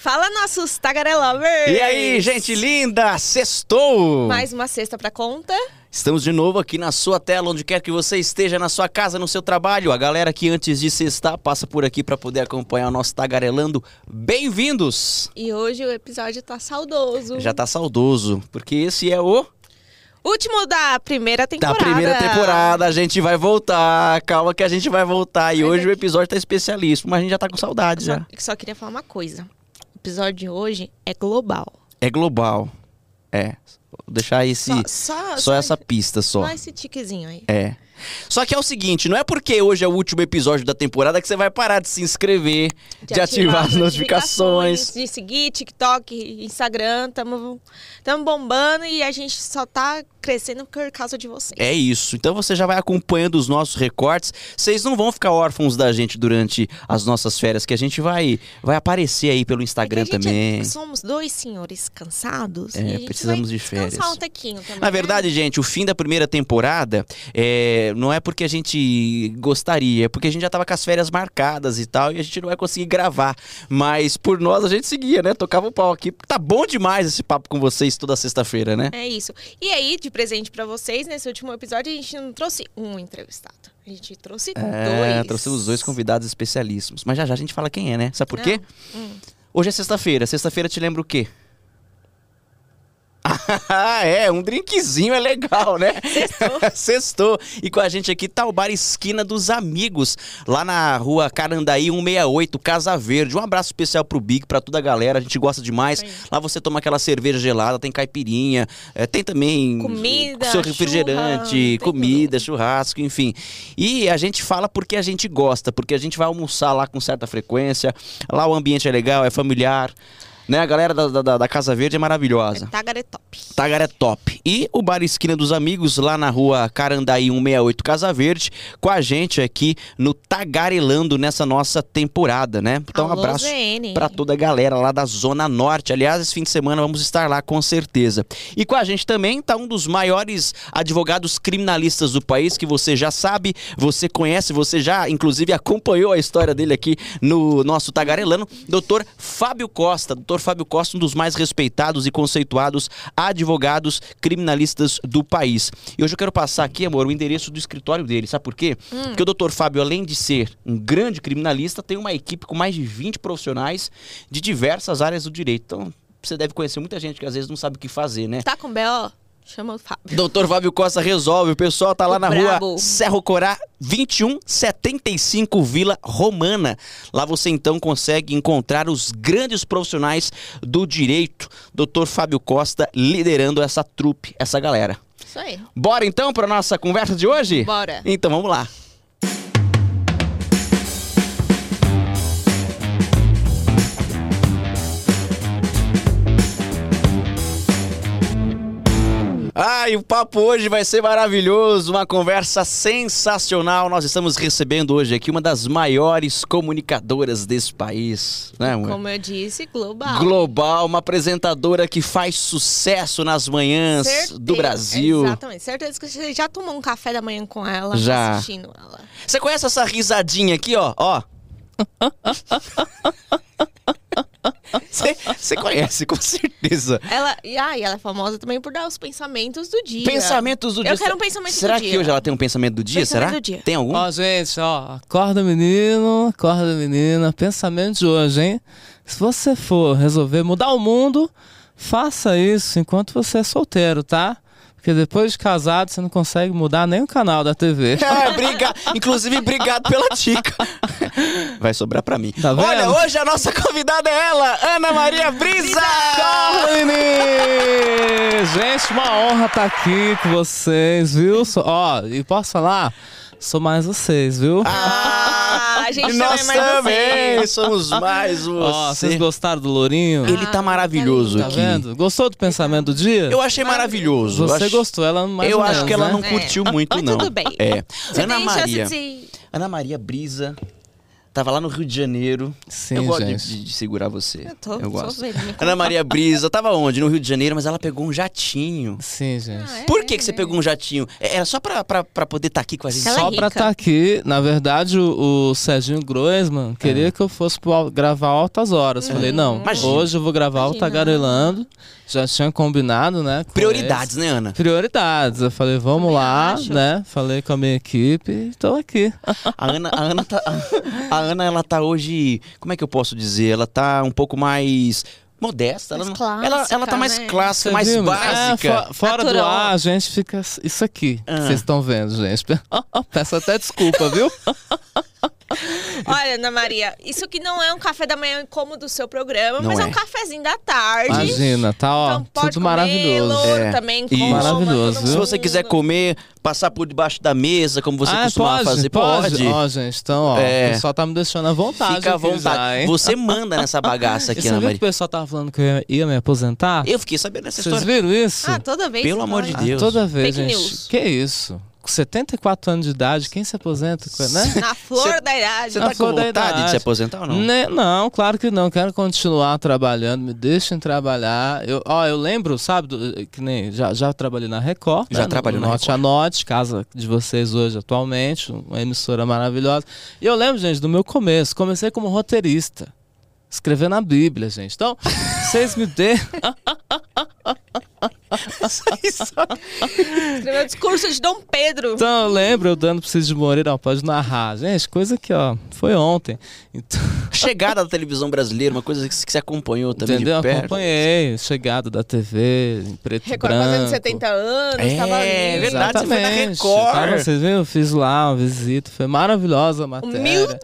Fala, nossos tagarelovers! E aí, gente linda, sextou! Mais uma sexta pra conta. Estamos de novo aqui na sua tela, onde quer que você esteja, na sua casa, no seu trabalho. A galera que antes de sextar passa por aqui para poder acompanhar o nosso Tagarelando. Bem-vindos! E hoje o episódio tá saudoso. Já tá saudoso, porque esse é o... Último da primeira temporada. Da primeira temporada, a gente vai voltar. Calma que a gente vai voltar. E Mas hoje o episódio tá especialíssimo, mas a gente já tá com saudade Só, já. só queria falar uma coisa. O episódio de hoje é global. É global. É. Vou deixar esse, Só, só, só, essa pista só. Só esse tiquezinho aí. É. Só que é o seguinte, não é porque hoje é o último episódio da temporada que você vai parar de se inscrever, de, ativar, as notificações. De seguir TikTok, Instagram. Tamo, tamo bombando e a gente só tá crescendo por causa de vocês. É isso. Então você já vai acompanhando os nossos recortes. Vocês não vão ficar órfãos da gente durante as nossas férias, que a gente vai vai aparecer aí pelo Instagram É a gente- também. Somos dois senhores cansados. É, precisamos de férias. Descansar um tequinho também. Na né? verdade, gente, o fim da primeira temporada é, não é porque a gente gostaria, é porque a gente já tava com as férias marcadas e tal, e a gente não vai conseguir gravar. Mas por nós a gente seguia, né? Tocava o pau aqui. Tá bom demais esse papo com vocês toda sexta-feira, né? É isso. E aí, de presente pra vocês, nesse último episódio, a gente não trouxe um entrevistado. A gente trouxe É, dois. trouxemos dois convidados especialíssimos. Mas já já a gente fala quem é, né? Sabe por Não. quê? Hum. Hoje é sexta-feira. Sexta-feira te lembra o quê? Ah, é, um drinkzinho é legal, né? Sextou. Sextou. E com a gente aqui tá o Bar Esquina dos Amigos, lá na rua Carandaí 168, Casa Verde. Um abraço especial pro Big, pra toda a galera, a gente gosta demais. Sim. Lá você toma aquela cerveja gelada, tem caipirinha, é, tem também Comida, seu refrigerante, comida, tudo. churrasco, enfim. E a gente fala porque a gente gosta, porque a gente vai almoçar lá com certa frequência. Lá o ambiente é legal, é familiar. Né? A galera da, da, da Casa Verde é maravilhosa. Tagare top. Tagar é top. E o Bar Esquina dos Amigos, lá na rua Carandaí 168 Casa Verde, com a gente aqui no Tagarelando nessa nossa temporada, né? Então, um Alô, abraço ZN. pra toda a galera lá da Zona Norte. Aliás, esse fim de semana vamos estar lá com certeza. E com a gente também tá um dos maiores advogados criminalistas do país, que você já sabe, você conhece, você já inclusive acompanhou a história dele aqui no nosso Tagarelando, doutor Fábio Costa. Doutor Fábio Costa, um dos mais respeitados e conceituados advogados criminalistas do país. E hoje eu quero passar aqui, amor, o endereço do escritório dele. Sabe por quê? Porque o doutor Fábio, além de ser um grande criminalista, tem uma equipe com mais de 20 profissionais de diversas áreas do direito. Então, você deve conhecer muita gente que às vezes não sabe o que fazer, né? Tá com B.O.? Chama o Fábio. Doutor Fábio Costa resolve. O pessoal tá lá O na brabo. rua Cerro Corá 2175 Vila Romana. Lá você então consegue encontrar os grandes profissionais do direito. Doutor Fábio Costa liderando essa trupe, essa galera. Isso aí. Bora então para nossa conversa de hoje? Bora. Então vamos lá. Ai, o papo hoje vai ser maravilhoso, uma conversa sensacional. Nós estamos recebendo hoje aqui uma das maiores comunicadoras desse país, né? Como eu disse, global. Global, uma apresentadora que faz sucesso nas manhãs Certeza- do Brasil. Exatamente. Certeza que você já tomou um café da manhã com ela, Já. assistindo ela. Você conhece essa risadinha aqui, ó? Ó. Você conhece, com certeza. Ela, e, ah, e ela é famosa também por dar os pensamentos do dia. Pensamentos do dia. Eu quero um pensamento Será do dia. que hoje ela tem um pensamento do dia? Pensamento Será? do dia. Tem algum? Ó, gente, ó, acorda menino, acorda menina, pensamento de hoje, hein? Se você for resolver mudar o mundo, faça isso enquanto você é solteiro, tá? Porque depois de casado você não consegue mudar nem o canal da TV. É, obrigado. Inclusive, obrigado pela dica. Vai sobrar pra mim. Tá? Olha, hoje a nossa convidada é ela, Ana Maria Brisa! Menino! Gente, uma honra estar aqui com vocês, viu? Ó, e posso falar? Sou mais vocês, viu? Ah, a gente e nós também é mais também você. somos mais você. Ó, vocês gostaram do Lourinho? Ele tá maravilhoso Tá aqui. vendo? Gostou do pensamento do dia? Eu achei maravilhoso. Você acho- gostou, ela mais Eu ou acho menos, que ela né? não É. curtiu muito, Mas não. tudo bem. É. Você Ana Maria. de... Ana Maria Brisa Tava lá no Rio de Janeiro. Sim, eu gosto de, gente. de- de segurar você. Eu tô, eu tô gosto. vendo. Ana Maria Brisa, tava onde? No Rio de Janeiro, mas ela pegou um jatinho. Sim, gente. Ah, é? Por que, que você pegou um jatinho? É- Era só pra, pra, pra poder estar aqui com a gente? Ela é Só pra rica. estar aqui, na verdade, o, o Serginho Groisman queria que eu fosse gravar altas horas. Falei, não, Imagina. hoje eu vou gravar o. Tagarelando. Já tinha combinado, né? com Prioridades, né, Ana? eles. Prioridades. Eu falei, vamos Também lá, acho. né? Falei com a minha equipe e tô aqui. A Ana, a Ana tá. A Ana, ela tá hoje. Como é que eu posso dizer? Ela tá um pouco mais modesta. Ela, não- ela, ela tá clássica, mais né? clássica, Você mais viu? básica. É, fo- fora do Natural. ar, a gente fica isso aqui. que Ah. Vocês estão vendo, gente. Peço até desculpa, viu? Olha, Ana Maria, isso aqui não é um café da manhã como do seu programa, Não mas é. é. um cafezinho da tarde. Imagina, tá ó, Então pode tudo comer, maravilhoso. louro É. também, coma, Maravilhoso? Se você quiser comer, passar por debaixo da mesa, como você ah, costumava pode, fazer, pode. pode. Ó, gente, então, ó, É. o pessoal tá me deixando à vontade. Fica à vontade. Você manda nessa bagaça E aqui, você Ana viu que Maria. o pessoal tava falando que eu ia, ia me aposentar? Eu fiquei sabendo dessa Vocês história. viram isso? Ah, toda vez. Pelo que amor de Deus. Ah, toda vez, Fake gente. news. Que isso? Com 74 anos de idade, quem se aposenta, né? Na flor Cê- da idade. Você Na tá com flor da vontade de idade. se aposentar ou não? Né, não, claro que não. Quero continuar trabalhando, me deixem trabalhar. Eu, ó, eu lembro, sabe, do- que nem já, já trabalhei na Record. Já né, trabalhou no na Norte Record. a Norte, casa de vocês hoje atualmente, uma emissora maravilhosa. E eu lembro, gente, do meu começo. Comecei como roteirista. Escrevendo a Bíblia, gente. Então, vocês me dêem. Escreveu o discurso de Dom Pedro. Então, eu lembro eu dando pra vocês de Moreira, ó, pode narrar. Gente, coisa que, ó, foi ontem. Então, Chegada da televisão brasileira, uma coisa que você acompanhou também entendeu? de perto. Acompanhei. Chegada da TV, em preto e Record branco. fazendo 70 anos, É, tava ali. verdade. você foi na. Record. Tava, vocês viram? Eu fiz lá uma visita. Foi maravilhosa a matéria. Humilde.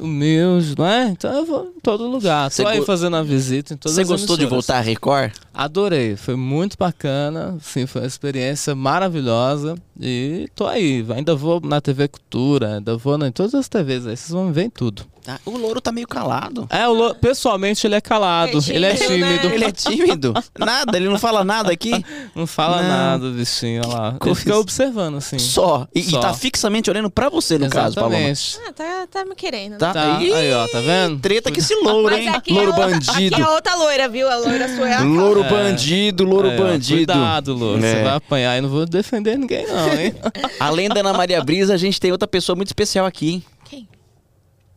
Humilde, não é? Então eu vou em todo lugar. Tô Você aí fazendo a visita em todas Você as gostou de emissoras. voltar à Record? Adorei, foi muito bacana, sim, foi uma experiência maravilhosa e tô aí, ainda vou na TV Cultura, ainda vou na- em todas as TVs aí, vocês vão ver em tudo. Ah, o louro tá meio calado. É, o Lo- pessoalmente ele é calado, É ele é tímido, né? Ele é tímido. Nada, ele não fala nada aqui. não fala Não. nada, bichinho, olha lá. Ele Coisa. fica observando, assim. Só. E, e Só. tá fixamente olhando pra você, no caso, Paloma. Exatamente. Ah, tá, tá me querendo. Tá? Tá, Ih, aí ó, tá vendo? Treta que esse louro, hein? aqui Louro é outra, bandido. Aqui é outra loira, viu? A loira sua é a Louro É. bandido, louro Aí, ó, bandido. Cuidado, Louro, É. você vai apanhar e não vou defender ninguém não, hein? Além da Ana Maria Brisa, a gente tem outra pessoa muito especial aqui, hein? Quem?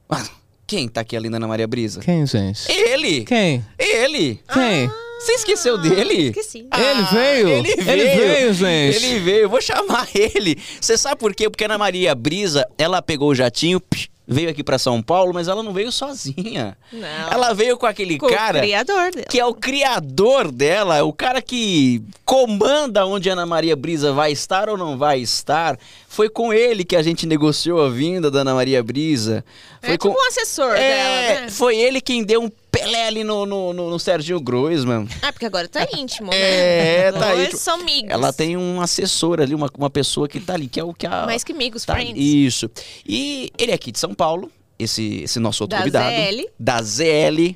Ah, Quem tá aqui além da Ana Maria Brisa? Quem, gente? Ele! Quem? Ele! Quem? Você esqueceu dele? Esqueci. Ele veio? Ele Ele veio, veio, gente. Ele veio, vou chamar ele. Você sabe por quê? Porque a Ana Maria Brisa, ela pegou o jatinho, psh, veio aqui pra São Paulo, mas ela não veio sozinha. Não. Ela veio com aquele Com cara o criador dela. que é o criador dela, o cara que comanda onde a Ana Maria Brisa vai estar ou não vai estar. Foi com ele que a gente negociou a vinda da Ana Maria Brisa. Foi é com... tipo um assessor É, dela, né? foi ele quem deu um Pelé ali no, no, no, no Serginho Groisman. Ah, porque agora tá íntimo, É, né? tá Dois íntimo. são amigos. Ela tem um assessor ali, uma, uma pessoa que tá ali, que é o que a. Mais que amigos, tá, friends. Isso. E ele é aqui de São Paulo, esse, esse nosso outro Da convidado. ZL. Da ZL.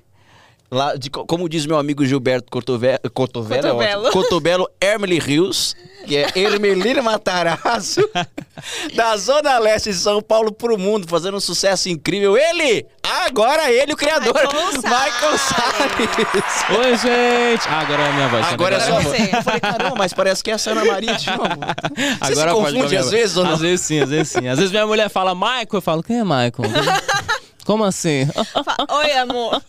Lá de, co- como diz meu amigo Gilberto Cotovelo, é Cotovelo. ótimo. Cotovelo Hermeli Rios, que é Hermelino Matarazzo, da Zona Leste de São Paulo pro mundo, fazendo um sucesso incrível. Ele! Agora ele, o criador, Michael Michael Salles. Oi, gente! Ah, agora é a minha voz. tá Agora é Agora voz. você. Eu falei, caramba, mas parece que é essa Ana Maria de novo. Você Agora se confunde a às vezes ou não? Às vezes sim, às vezes sim. Às vezes minha mulher fala Michael, eu falo, quem é Michael? Como assim? Oi, amor.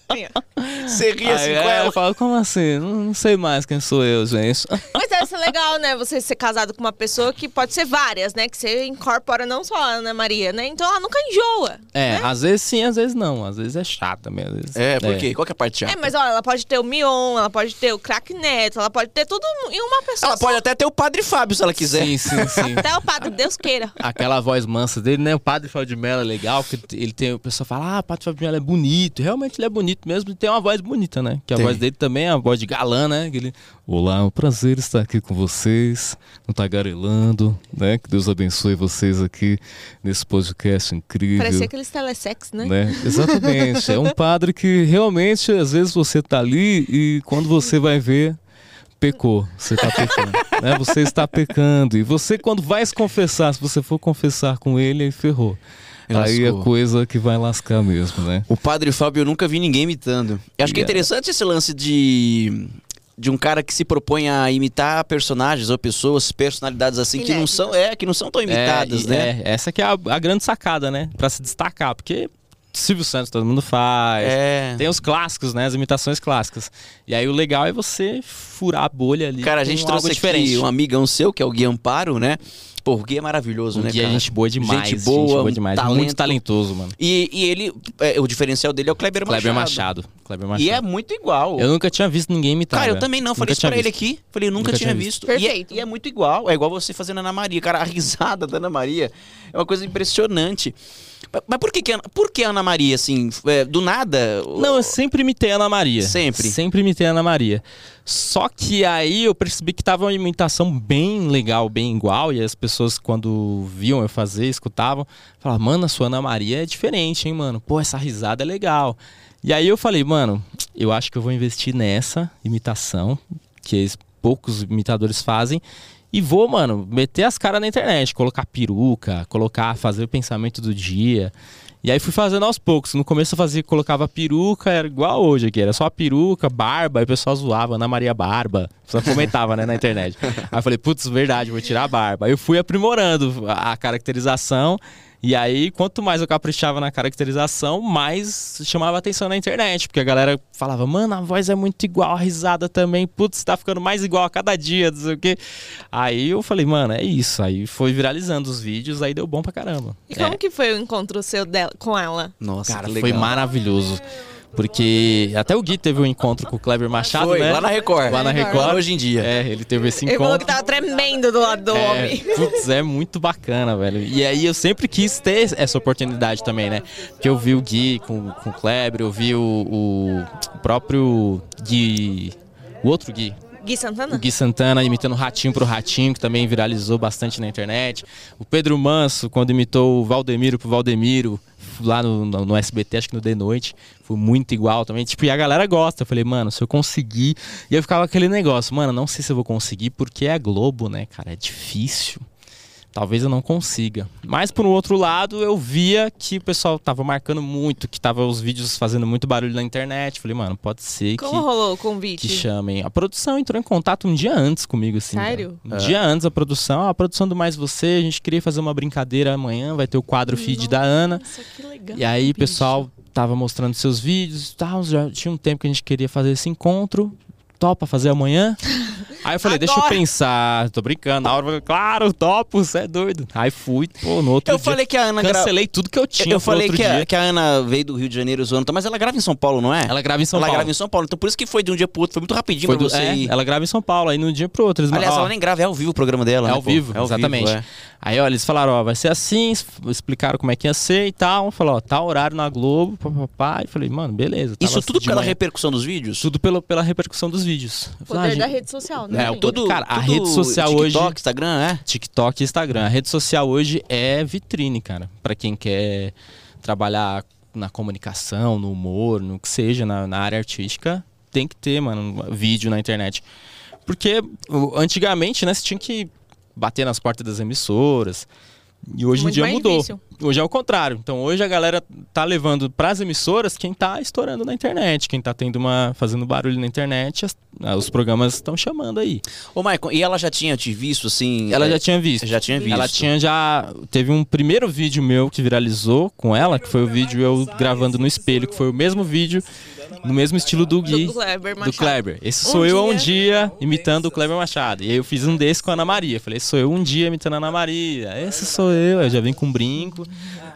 Você ri assim Aí, com é, ela. eu falo, como assim? Não, não sei mais quem sou eu, gente. Mas deve ser legal, né? Você ser casado com uma pessoa que pode ser várias, né? Que você incorpora não só a Ana Maria, né? Então ela nunca enjoa. É, às vezes sim, às vezes não. Às vezes é chata mesmo. às vezes- É, por quê? Qual que é a parte chata? É, mas olha, ela pode ter o Mion, ela pode ter o craque Neto, ela pode ter tudo em uma pessoa Ela só. pode até ter o Padre Fábio, se ela quiser. Sim, sim, sim. Até o padre, Deus queira. Aquela voz mansa dele, né? O padre Fábio de Mello é legal, porque ele tem. O pessoal fala, ah, o padre Fábio de Mello é bonito. Realmente ele é bonito mesmo e tem uma voz bonita, né? Que a Tem. voz dele também é a voz de galã, né? Que ele, Olá, é um prazer estar aqui com vocês, no Tagarelando, né? Que Deus abençoe vocês aqui nesse podcast incrível. Parecia aqueles telesex, né? né? Exatamente. É um padre que realmente, às vezes, você tá ali e quando você vai ver, pecou. Você tá pecando. né? Você está pecando. E você, quando vai se confessar, se você for confessar com ele, aí ferrou. Aí é Lascou. coisa que vai lascar mesmo, né? O Padre Fábio eu nunca vi ninguém imitando. Eu acho que é Yeah. interessante esse lance de de um cara que se propõe a imitar personagens ou pessoas, personalidades assim que não são, é, que não são tão imitadas, É, né? é, essa que é a, a grande sacada, né? Pra se destacar, porque Silvio Santos todo mundo faz. É. Tem os clássicos, né? As imitações clássicas. E aí o legal é você furar a bolha ali. Cara, a gente trouxe diferente. aqui um amigão seu, que é o Gui Amparo, né? Pô, o Gui é maravilhoso, O né, Gui é cara? gente boa demais. Gente boa, um demais. talento. Muito talentoso, mano. E, e ele, é, o diferencial dele é o Kleber Machado. Kleber Machado. Kleber Machado. E é muito igual. Eu nunca tinha visto ninguém imitar. Cara, eu também não. Falei Nunca isso pra ele visto. aqui. Falei, eu nunca, Nunca tinha tinha visto. visto. E é- Perfeito. E é, muito igual. É igual você fazendo Ana Maria. Cara, a risada da Ana Maria é uma coisa impressionante. Mas- por que, que, a- por que Ana Maria, assim, é, do nada? Não, eu sempre imitei a Ana Maria. Sempre? Sempre imitei a Ana Maria. Só que aí eu percebi que tava uma imitação bem legal, bem igual. E as pessoas, quando viam eu fazer, escutavam, falavam, mano, a sua Ana Maria é diferente, hein, mano? Pô, essa risada é legal. E aí eu falei, mano, eu acho que eu vou investir nessa imitação, que poucos imitadores fazem. E vou, mano, meter as caras na internet, colocar peruca, colocar, fazer o pensamento do dia. E aí fui fazendo aos poucos. No começo eu fazia, colocava peruca, era igual hoje aqui, era só peruca, barba, aí o pessoal zoava, Ana Maria Barba. Só comentava, né, na internet. Aí eu falei, putz, verdade, vou tirar a barba. Aí eu fui aprimorando a caracterização. E aí, quanto mais eu caprichava na caracterização, mais chamava atenção na internet. Porque a galera falava, mano, a voz é muito igual, a risada também, putz, tá ficando mais igual a cada dia, não sei o quê. Aí eu falei, mano, é isso. Aí foi viralizando os vídeos, aí deu bom pra caramba. E como É. que foi o encontro seu dela, com ela? Nossa, Cara, que foi maravilhoso. Porque até o Gui teve um encontro com o Kleber Machado, Foi, né? lá na Record. Lá na Record. Hoje em dia. É, ele teve esse Ele falou que encontro. tava tremendo do lado do É, homem. putz, é muito bacana, velho. E aí eu sempre quis ter essa oportunidade também, né? Porque eu vi o Gui com, com o Kleber, eu vi o, o próprio Gui. O outro Gui, Gui Santana? Gui Santana imitando o Ratinho pro Ratinho, que também viralizou bastante na internet. O Pedro Manso, quando imitou o Valdemiro pro Valdemiro, lá no, no, no SBT, acho que no The Noite, foi muito igual também. Tipo, e a galera gosta. Eu falei, mano, se eu conseguir. E eu ficava aquele negócio, mano, não sei se eu vou conseguir, porque é a Globo, né, cara? É difícil. Talvez eu não consiga. Mas por um outro lado, eu via que o pessoal tava marcando muito, que tava os vídeos fazendo muito barulho na internet. Falei, mano, pode ser Como que rolou o que convite? chamem. A produção entrou em contato um dia antes comigo, assim. Sério? Um dia antes a produção, "Ah, a produção do Mais Você, a gente queria fazer uma brincadeira amanhã, vai ter o quadro feed da Ana. Nossa, que legal. E aí o bicho. pessoal tava mostrando seus vídeos e tal, já tinha um tempo que a gente queria fazer esse encontro. Topa fazer amanhã? Aí eu falei, deixa eu Agora. pensar. Tô brincando. Na hora eu falei, claro, topo, você é doido. Aí fui, pô, no outro Eu dia. falei que a Ana gra... Cancelei tudo que eu tinha Eu falei outro que a, que a Ana veio do Rio de Janeiro zoando, mas ela grava em São Paulo, não é? Ela grava em São ela Paulo. grava em São Paulo. Então por isso que foi de um dia pro outro. Foi muito rapidinho Foi pra do- você é, ir. ela grava em São Paulo, aí no dia pro outro. Eles Aliás, ó, ela nem grava, é ao vivo o programa dela, É né, ao vivo, É ao exatamente. vivo, é. Aí, ó, eles falaram, ó, vai ser assim, explicaram como é que ia ser e tal. Falou, ó, tá horário na Globo, papapá. E falei, mano, beleza. Tava Isso tudo de pela repercussão dos vídeos? Tudo pelo, pela repercussão dos vídeos. Eu Poder falei, ah, da gente, rede social, né? É, gente? tudo- cara, a tudo rede social TikTok, hoje- Instagram, é? TikTok e Instagram. A rede social hoje é vitrine, cara. Pra quem quer trabalhar na comunicação, no humor, no que seja, na, na área artística, tem que ter, mano, um vídeo na internet. Porque antigamente, né, você tinha que bater nas portas das emissoras. E hoje Muito em dia mudou. difícil. Hoje é o contrário. Então hoje a galera tá levando pras emissoras quem tá estourando na internet, quem tá tendo uma fazendo barulho na internet, as- ah, os programas estão chamando aí. Ô, Maicon, e ela já tinha te visto, assim... Ela é, já tinha visto. Já tinha visto. Ela tinha já. Teve um primeiro vídeo meu que viralizou com ela, que foi o vídeo eu gravando no espelho, que foi o mesmo vídeo, no mesmo estilo do Gui. Do Kleber Do Machado. Kleber. Esse Um sou eu um dia- dia imitando o Kleber Machado. E aí eu fiz um desse com a Ana Maria. Falei, sou eu um dia imitando a Ana Maria. Esse sou eu. Eu já vim com um brinco.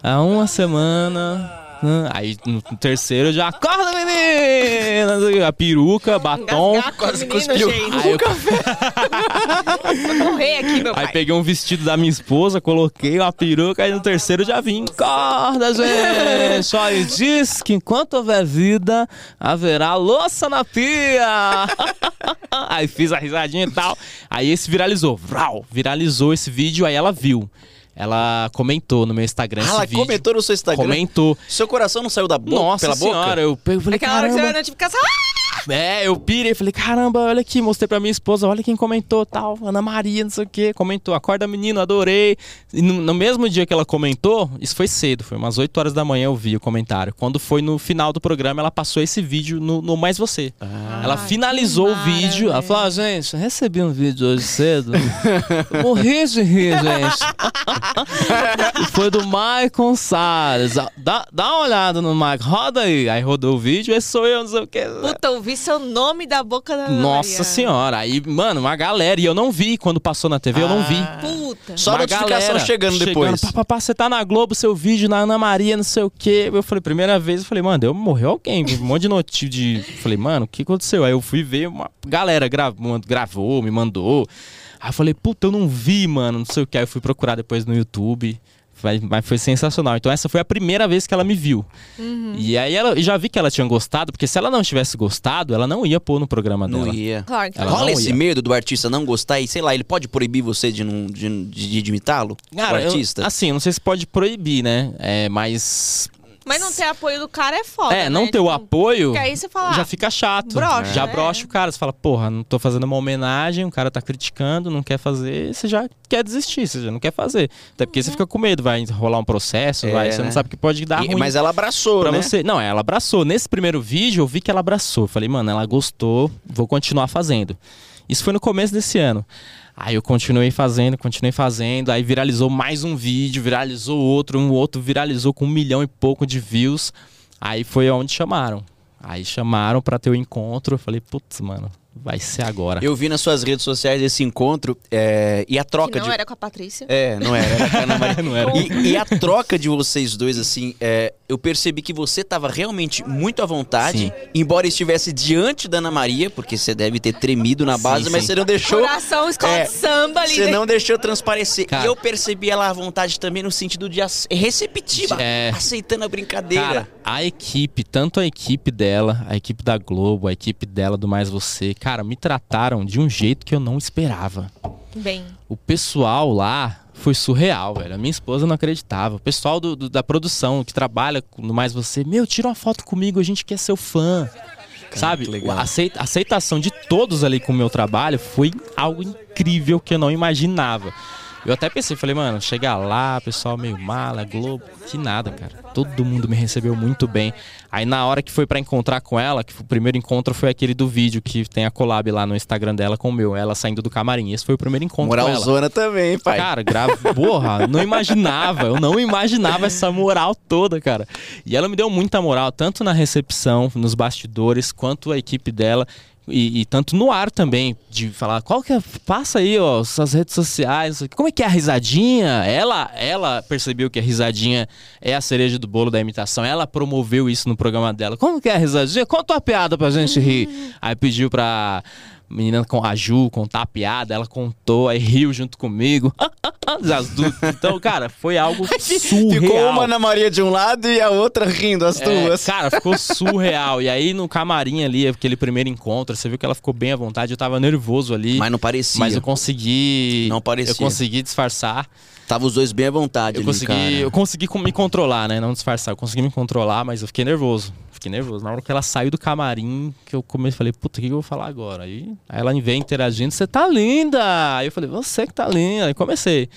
Há uma semana. Aí no terceiro já. Acorda, menina! A peruca, batom. Menino, cuspiu. Aí eu aqui, meu Aí pai. peguei um vestido da minha esposa, coloquei uma peruca, aí no terceiro já vim. Acorda, gente! Só e diz que enquanto houver vida, haverá louça na pia! aí fiz a risadinha e tal. Aí esse viralizou. Vrau! Viralizou esse vídeo, aí ela viu. Ela comentou no meu Instagram Ah, esse ela vídeo. comentou no seu Instagram? Comentou. Seu coração não saiu da boca, Nossa pela senhora, boca? eu pe- eu falei, Aquela hora que você caramba. notificação. Ah! É, eu pirei, falei, caramba, olha aqui, mostrei pra minha esposa, olha quem comentou, tal, Ana Maria, não sei o que, comentou, acorda menino, adorei. E no, no, mesmo dia que ela comentou, isso foi cedo, foi umas 8 horas da manhã eu vi o comentário. Quando foi no final do programa, ela passou esse vídeo no, no Mais Você. Ah, ela finalizou o vídeo, ela falou, ah, gente, recebi um vídeo hoje cedo, morri de rir, gente. e foi do Maicon Salles, dá, dá uma olhada no Maicon, roda aí. Aí rodou o vídeo, esse sou eu, não sei o que. Puta, eu vi seu nome da boca da Nossa Maria. senhora. Aí, mano, uma galera. E eu não vi quando passou na TV, ah. eu não vi. Ah. Puta. Só uma notificação chegando depois. Chegando, papá, você tá na Globo, seu vídeo na Ana Maria, não sei o quê. Eu falei, primeira vez, eu falei, mano, deu, morreu alguém. Um monte de notícia de. Falei, mano, o que aconteceu? Aí eu fui ver, uma galera gravou, gravou me mandou. Aí eu falei, puta, eu não vi, mano, não sei o que. Aí eu fui procurar depois no YouTube. Mas foi sensacional. Então essa foi a primeira vez que ela me viu. Uhum. E aí ela já vi que ela tinha gostado, porque se ela não tivesse gostado, ela não ia pôr no programa não dela. Ia. Claro que ela Rola esse ia. medo do artista não gostar e, sei lá, ele pode proibir você de, não, de, de, de imitá-lo? Cara, o artista? Eu, assim, não sei se pode proibir, né? É, mas mas não ter apoio do cara é foda. É, não né? ter tipo, o apoio. Porque aí você fala. Já fica chato. Brocha, já né? brocha o cara. Você fala, porra, não tô fazendo uma homenagem, o cara tá criticando, não quer fazer. Você já quer desistir, você já não quer fazer. Até porque uhum. você fica com medo, vai rolar um processo, é, vai, você né? não sabe que pode dar e, ruim. Mas ela abraçou, pra né? Você. Não, ela abraçou. Nesse primeiro vídeo eu vi que ela abraçou. Falei, mano, ela gostou, vou continuar fazendo. Isso foi no começo desse ano. Aí eu continuei fazendo, continuei fazendo, aí viralizou mais um vídeo, viralizou outro, um outro viralizou com um milhão e pouco de views. Aí foi onde chamaram. Aí chamaram para ter o encontro. Eu falei, putz, mano, vai ser agora. Eu vi nas suas redes sociais esse encontro é, e a troca que não de. era com a Patrícia. É, não era, era com a Ana Maria. não era. E, e, a troca de vocês dois, assim, é, eu percebi que você estava realmente muito à vontade, sim. embora estivesse diante da Ana Maria, porque você deve ter tremido na base, sim, mas sim. você não deixou. Coração, escola é, de samba ali. Você não deixou transparecer. Cara, e eu percebi ela à vontade também no sentido de receptiva, é, aceitando a brincadeira. Cara, a equipe, tanto a equipe dela, a equipe da Globo, a equipe dela do Mais Você, cara, me trataram de um jeito que eu não esperava. Bem. O pessoal lá foi surreal, velho. A minha esposa não acreditava. O pessoal do, do, da produção que trabalha no Mais Você, meu, tira uma foto comigo, a gente quer ser o fã. Cara, Sabe? A aceita, aceitação de todos ali com o meu trabalho foi algo incrível que eu não imaginava. Eu até pensei, falei, mano, chegar lá, pessoal meio mala, Globo, que nada, cara. Todo mundo me recebeu muito bem. Aí na hora que foi para encontrar com ela, que o primeiro encontro foi aquele do vídeo que tem a collab lá no Instagram dela com o meu, ela saindo do camarim. Esse foi o primeiro encontro Moralzona também, pai. Cara, grava, porra, não imaginava, eu não imaginava essa moral toda, cara. E ela me deu muita moral, tanto na recepção, nos bastidores, quanto a equipe dela. E, e, tanto no ar também, de falar, qual que é, passa aí, ó, suas redes sociais, como é que é a risadinha? Ela, ela percebeu que a risadinha é a cereja do bolo da imitação, ela promoveu isso no programa dela. Como que é a risadinha? Conta uma piada pra gente rir. Aí pediu pra menina com a Ju contar a piada, ela contou, aí riu junto comigo. As duas. Então, cara, foi algo surreal. Ficou uma Ana Maria de um lado e a outra rindo, as é, duas. Cara, ficou surreal. E aí no camarim ali, aquele primeiro encontro, você viu que ela ficou bem à vontade. Eu tava nervoso ali. Mas não parecia. Mas eu consegui. Não parecia. Eu consegui disfarçar. Tava os dois bem à vontade eu ali, consegui, cara. Eu consegui me controlar, né? Não disfarçar. Eu consegui me controlar, mas eu fiquei nervoso. Fiquei nervoso. Na hora que ela saiu do camarim, que eu comecei, falei, puta, o que, eu vou falar agora? Aí, aí ela vem interagindo, você tá linda! Aí eu falei, você que tá linda. Aí comecei.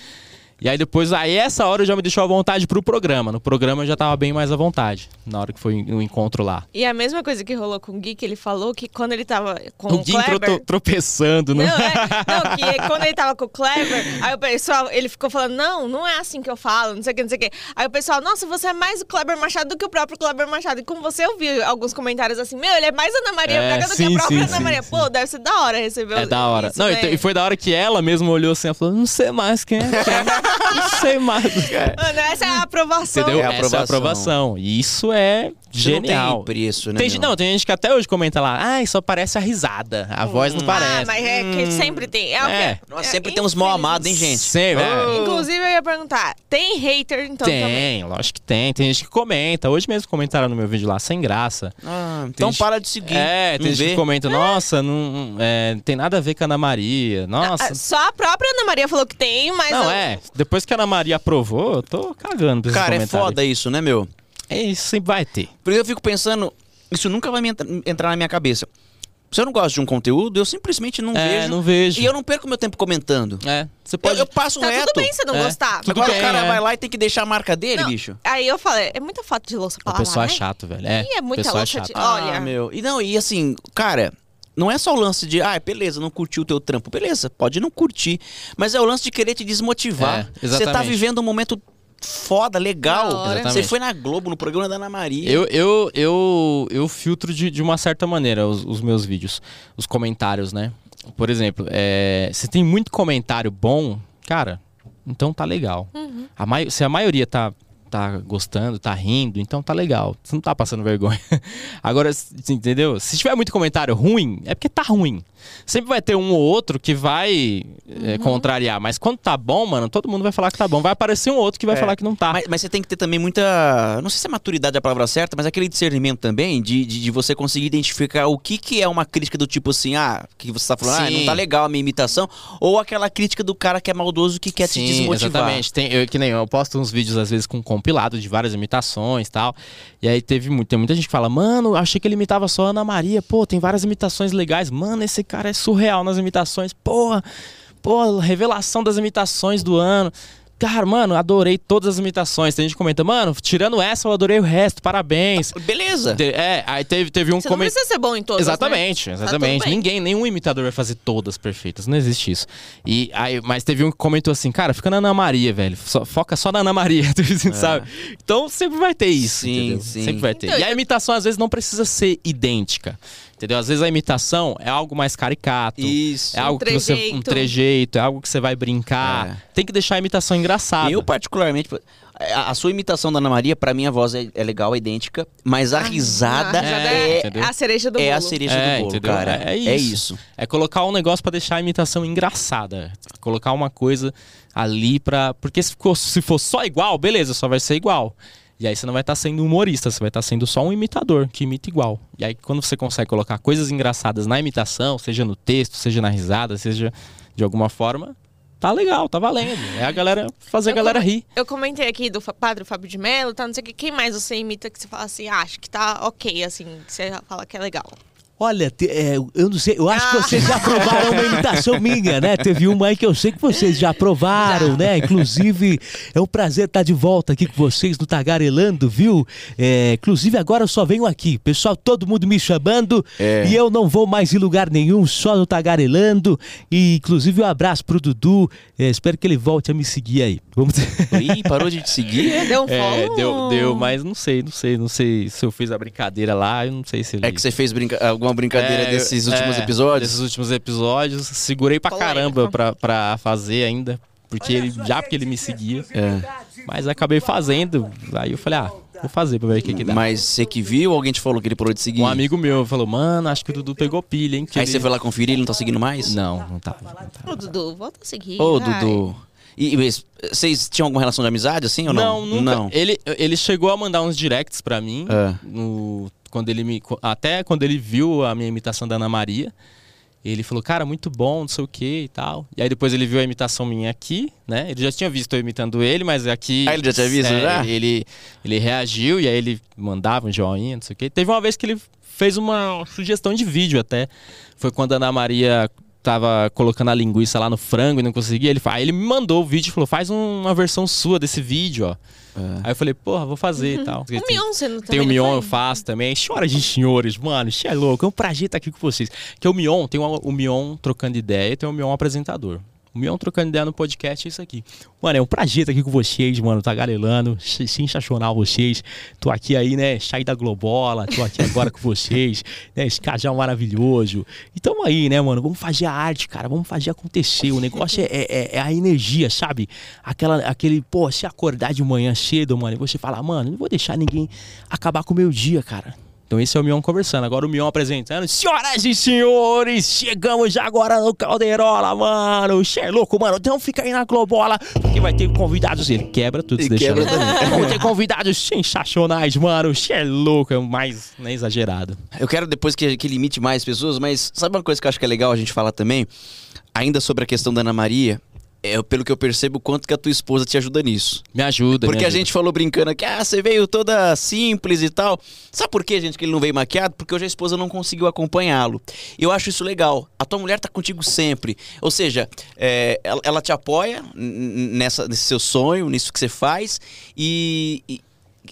E aí depois, aí essa hora já me deixou à vontade pro programa. No programa eu já tava bem mais à vontade, na hora que foi o encontro lá. E a mesma coisa que rolou com o Gui, que ele falou que quando ele tava com o, o Gui Kleber... tropeçando, né? Não, é, não, que quando ele tava com o Kleber, aí o pessoal, ele ficou falando, não, não é assim que eu falo, não sei o que, não sei o que. Aí o pessoal, nossa, você é mais o Kleber Machado do que o próprio Kleber Machado. E com você eu vi alguns comentários assim, meu, ele é mais Ana Maria é, Braga do sim, que a própria sim, Ana Maria. sim. Pô, deve ser da hora receber É da hora. Isso, não, né? e foi da hora que ela mesma olhou assim, ela falou, não sei mais quem é, quem é. não sei mais. Mano, essa é a aprovação. Entendeu? É a Essa é a aprovação. aprovação. E isso é Isso genial. Não tem preço, né? Tem, não, tem gente que até hoje comenta lá, ai, só parece a risada. A voz não Ah, parece. mas é que sempre tem. É, o É. Nossa, é, sempre tem uns mal amados, hein, gente? Sempre, é. Inclusive, eu ia perguntar, tem hater então também? Tem, lógico que tem. Tem gente que comenta. Hoje mesmo comentaram no meu vídeo lá, sem graça. Ah, então gente- para de seguir. É, tem gente vê? que comenta, nossa, não é, tem nada a ver com a Ana Maria. Nossa. Ah, Só a própria Ana Maria falou que tem, mas. não, eu- é. Depois que a Ana Maria aprovou, eu tô cagando Cara, é foda isso, né, meu? É isso, sempre vai ter. Por isso eu fico pensando, isso nunca vai me entra- entrar na minha cabeça. Se eu não gosto de um conteúdo, eu simplesmente não É, vejo. não vejo. E eu não perco meu tempo comentando. É, você Eu, pode. eu passo Tá reto. tudo bem se não É. gostar. Tudo Agora bem, o cara é. vai lá e tem que deixar a marca dele, Não, bicho. Aí eu falei, é muita foto de louça pra O lavar, pessoal é né? chato, velho. É, Ih, é o muita pessoal é louça chato. de- Olha. Ah, meu. E não, e assim, cara, não é só o lance de, ah, beleza, não curtiu o teu trampo. Beleza, pode não curtir. Mas é o lance de querer te desmotivar. É, Você tá vivendo um momento foda, legal. Você foi na Globo, no programa da Ana Maria. Eu, eu, eu, eu filtro de, de uma certa maneira os, os meus vídeos, os comentários, né? Por exemplo, é, se tem muito comentário bom, cara, então tá legal. A mai- se a maioria tá, tá gostando, tá rindo, então tá legal. Você não tá passando vergonha. Agora, entendeu? Se tiver muito comentário ruim, é porque tá ruim. Sempre vai ter um ou outro que vai é, contrariar, mas quando tá bom, mano, todo mundo vai falar que tá bom. Vai aparecer um outro que vai É. falar que não tá. Mas, mas você tem que ter também muita. Não sei se é maturidade a palavra certa, mas aquele discernimento também de, de, de você conseguir identificar o que, que é uma crítica do tipo assim, ah, que você tá falando, ah, Sim. não tá legal a minha imitação, ou aquela crítica do cara que é maldoso que quer te Sim, desmotivar. Exatamente. Tem, eu, que nem eu posto uns vídeos, às vezes, com compilado de várias imitações e tal. E aí teve muito, tem muita gente que fala, mano, achei que ele imitava só a Ana Maria. Pô, tem várias imitações legais. Mano, esse cara é surreal nas imitações. Porra, pô, revelação das imitações do ano. Cara, mano, adorei todas as imitações. Tem gente que comenta, mano, tirando essa, eu adorei o resto, parabéns. Beleza. Te- É, aí teve, teve um Você não comentário. precisa ser bom em todas, Exatamente, né? Tá exatamente. bem. Ninguém, nenhum imitador vai fazer todas perfeitas. Não existe isso. E aí, mas teve um que comentou assim, cara, fica na Ana Maria, velho. Só- foca só na Ana Maria, sabe? Então sempre vai ter isso, Sim, entendeu? sim. Sempre vai ter. Então, e a imitação às vezes não precisa ser idêntica. Entendeu? Às vezes a imitação é algo mais caricato. Isso. É algo que você. Um trejeito. é algo que você vai brincar. É. Tem que deixar a imitação engraçada. Eu, particularmente, a, a sua imitação da Ana Maria, pra mim a voz é, é legal, é idêntica, mas a risada A risada É, é, a cereja do é bolo. a cereja É, do bolo, entendeu? cara. É- é isso. É colocar um negócio pra deixar a imitação engraçada. Colocar uma coisa ali pra. Porque se for, se for só igual, beleza, só vai ser igual. E aí você não vai estar sendo humorista, você vai estar sendo só um imitador que imita igual. E aí quando você consegue colocar coisas engraçadas na imitação, seja no texto, seja na risada, seja de alguma forma, tá legal, tá valendo. É a galera fazer a galera rir. Eu comentei aqui do Padre Fábio de Mello, tá, não sei o que. Quem mais você imita que você fala assim, ah, acho que tá ok, assim, que você fala que é legal. Olha, te- é, eu não sei, eu acho que Ah. vocês já aprovaram uma imitação minha, né? Teve uma aí que eu sei que vocês já aprovaram, né? Inclusive, é um prazer estar de volta aqui com vocês no Tagarelando, viu? É, inclusive, agora eu só venho aqui. Pessoal, todo mundo me chamando É. e eu não vou mais em lugar nenhum, só no Tagarelando. E, inclusive, um abraço pro Dudu. É, espero que ele volte a me seguir aí. Vamos Ih, parou de te seguir? Deu um É, follow? deu, deu, mas não sei, não sei, não sei se eu fiz a brincadeira lá, eu não sei se ele. É que você fez brinca- alguma brincadeira É, desses últimos é, episódios? Desses últimos episódios. Segurei pra caramba pra, pra fazer ainda. Porque ele, já porque ele me seguia. É. Mas acabei fazendo. Aí eu falei, ah, vou fazer pra ver o que, que dá. Mas você que viu, alguém te falou que ele parou de seguir? Um amigo meu falou, mano, acho que o Dudu pegou pilha, hein? que Aí ele- você foi lá conferir, ele não tá seguindo mais? Não, não. Não tava. Ô, Dudu, volta a seguir. Ô, vai. Dudu. E, vocês tinham alguma relação de amizade, assim, ou não? Não, nunca. Ele, ele chegou a mandar uns directs pra mim. É. no- quando ele me, até quando ele viu a minha imitação da Ana Maria. Ele falou, cara, muito bom, não sei o que e tal. E aí depois ele viu a imitação minha aqui, né? Ele já tinha visto eu imitando ele, mas aqui. Ah, ele já tinha visto, é, já? Ele, ele reagiu e aí ele mandava um joinha, não sei o que. Teve uma vez que ele fez uma sugestão de vídeo até. Foi quando a Ana Maria tava colocando a linguiça lá no frango e não conseguia. Ele, aí ele me mandou o vídeo e falou: faz um- uma versão sua desse vídeo, ó. Aí eu falei, porra, vou fazer e tal. O Mion, você não Tem o Mion, eu faço também. Chora de senhores, mano. Isso é louco. É um prazer estar aqui com vocês. Que é o Mion, tem o, o Mion trocando ideia e tem o Mion apresentador. O Mion trocando ideia no podcast é isso aqui. Mano, é um prazer estar aqui com vocês, mano. Tá galelando. Sensacional vocês. Tô aqui aí, né? Saí da Globola. Tô aqui agora com vocês. Né? Esse casal maravilhoso. E tamo aí, né, mano? Vamos fazer a arte, cara. Vamos fazer acontecer. O negócio é, é- é a energia, sabe? Aquela, aquele, pô, se acordar de manhã cedo, mano, e você falar, mano, não vou deixar ninguém acabar com o meu dia, cara. Então esse é o Mion conversando. Agora o Mion apresentando. Senhoras e senhores, chegamos agora no Calderola, mano. Você é louco, mano. Então fica aí na Globola, porque vai ter convidados. Ele quebra tudo, se deixar. Vão ter convidados sensacionais, mano. Você é louco, é mais né, exagerado. Eu quero depois que, que limite mais pessoas, mas sabe uma coisa que eu acho que é legal a gente falar também? Ainda sobre a questão da Ana Maria. É, pelo que eu percebo, o quanto que a tua esposa te ajuda nisso. Me ajuda. Porque me a ajuda. gente falou brincando aqui, ah, você veio toda simples e tal. Sabe por que, gente, que ele não veio maquiado? Porque hoje a esposa não conseguiu acompanhá-lo. Eu acho isso legal. A tua mulher tá contigo sempre. Ou seja, é, ela, ela te apoia nessa, nesse seu sonho, nisso que você faz. E, e-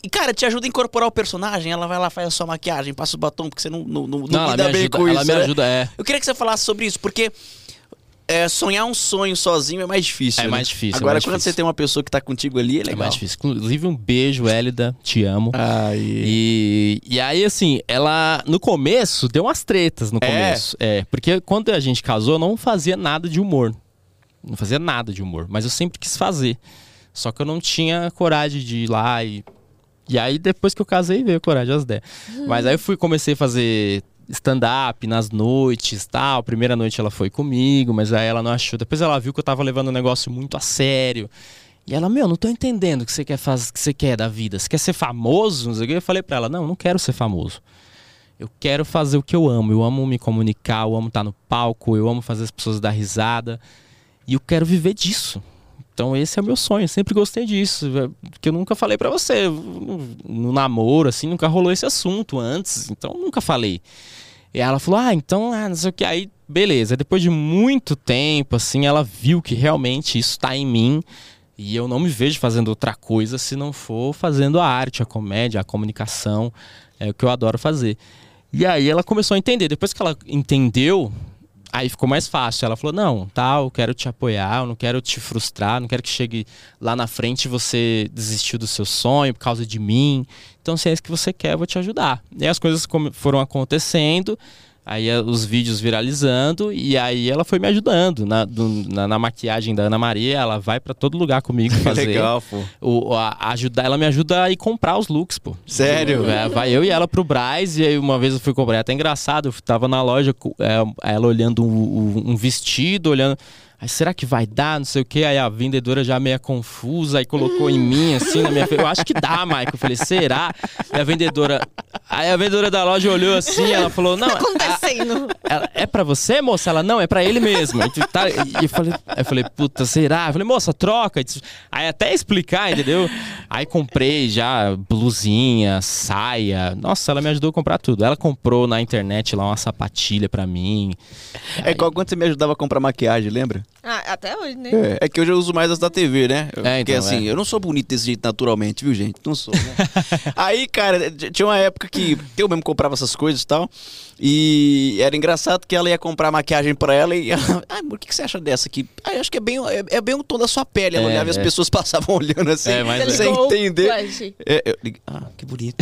e, cara, te ajuda a incorporar o personagem. Ela vai lá, faz a sua maquiagem, passa o batom, porque você não, não, não, Não, ela lida me bem ajuda, com ela isso. me né? ajuda, é. Eu queria que você falasse sobre isso, porque é, sonhar um sonho sozinho é mais difícil. É né? mais difícil, é Agora, mais quando difícil. você tem uma pessoa que tá contigo ali, é É legal. mais difícil. Inclusive, um beijo, Hélida. Te amo. Ai. E, e aí, assim, ela no começo deu umas tretas no É? começo. É, porque quando a gente casou, eu não fazia nada de humor. Não fazia nada de humor, mas eu sempre quis fazer. Só que eu não tinha coragem de ir lá e. E aí, depois que eu casei, veio a coragem as ideias. Mas aí eu fui, comecei a fazer stand-up nas noites tal. Primeira noite ela foi comigo, mas aí ela não achou. Depois ela viu que eu tava levando o negócio muito a sério. E ela, meu, não tô entendendo o que você quer fazer, que você quer da vida. Você quer ser famoso? Eu falei pra ela, não, não quero ser famoso. Eu quero fazer o que eu amo. Eu amo me comunicar, eu amo estar no palco, eu amo fazer as pessoas dar risada. E eu quero viver disso. Então esse é o meu sonho, eu sempre gostei disso. é, Porque eu nunca falei pra você. No, namoro, assim, nunca rolou esse assunto antes. Então nunca falei. E ela falou, ah, então, ah, não sei o que. Aí, beleza. Depois de muito tempo, assim, ela viu que realmente isso tá em mim. E eu não me vejo fazendo outra coisa se não for fazendo a arte, a comédia, a comunicação. É o que eu adoro fazer. E aí ela começou a entender. Depois que ela entendeu, aí ficou mais fácil. Ela falou: Não, tá, eu quero te apoiar, eu não quero te frustrar, não quero que chegue lá na frente você desistiu do seu sonho por causa de mim. Então, se é isso que você quer, eu vou te ajudar. E as coisas foram acontecendo. Aí eh, os vídeos viralizando e aí ela foi me ajudando na, do- na, na maquiagem da Ana Maria. Ela vai pra todo lugar comigo fazer. Legal, pô. O, a, ajudar, ela me ajuda a ir comprar os looks, pô. Sério? É, vai eu e ela pro Braz, e aí uma vez eu fui comprar. É até engraçado, eu tava na loja, é, ela olhando um- um vestido, olhando. Aí, será que vai dar? Não sei o quê. Aí a vendedora já meio confusa, aí colocou em mim, assim, na minha frente. Eu acho que dá, Michael. Eu falei, será? E a vendedora. Aí a vendedora da loja olhou assim, ela falou, não. Tá acontecendo. Ela, é pra você, moça? Ela, não, é pra ele mesmo. E, tá- e eu falei, aí eu falei, puta, será? Eu falei, moça, troca. Aí até explicar, entendeu? Aí comprei já blusinha, saia. Nossa, ela me ajudou a comprar tudo. Ela comprou na internet lá uma sapatilha pra mim. É igual quando você me ajudava a comprar maquiagem, lembra? Ah, até hoje, né? É, é que hoje eu uso mais as da TV, né? Eu- É, Porque então, assim, é. eu não sou bonito desse jeito naturalmente, viu, gente? Não sou, né? Aí, cara, tinha uma época que eu mesmo comprava essas coisas e tal. E era engraçado que ela ia comprar maquiagem pra ela e ela, ah, amor, o que, que você acha dessa aqui? Ah, eu acho que é bem, é, é bem o tom da sua pele. Ela É, olhava e as é. pessoas passavam olhando assim, É, sem o entender. É, eu ah, que bonito.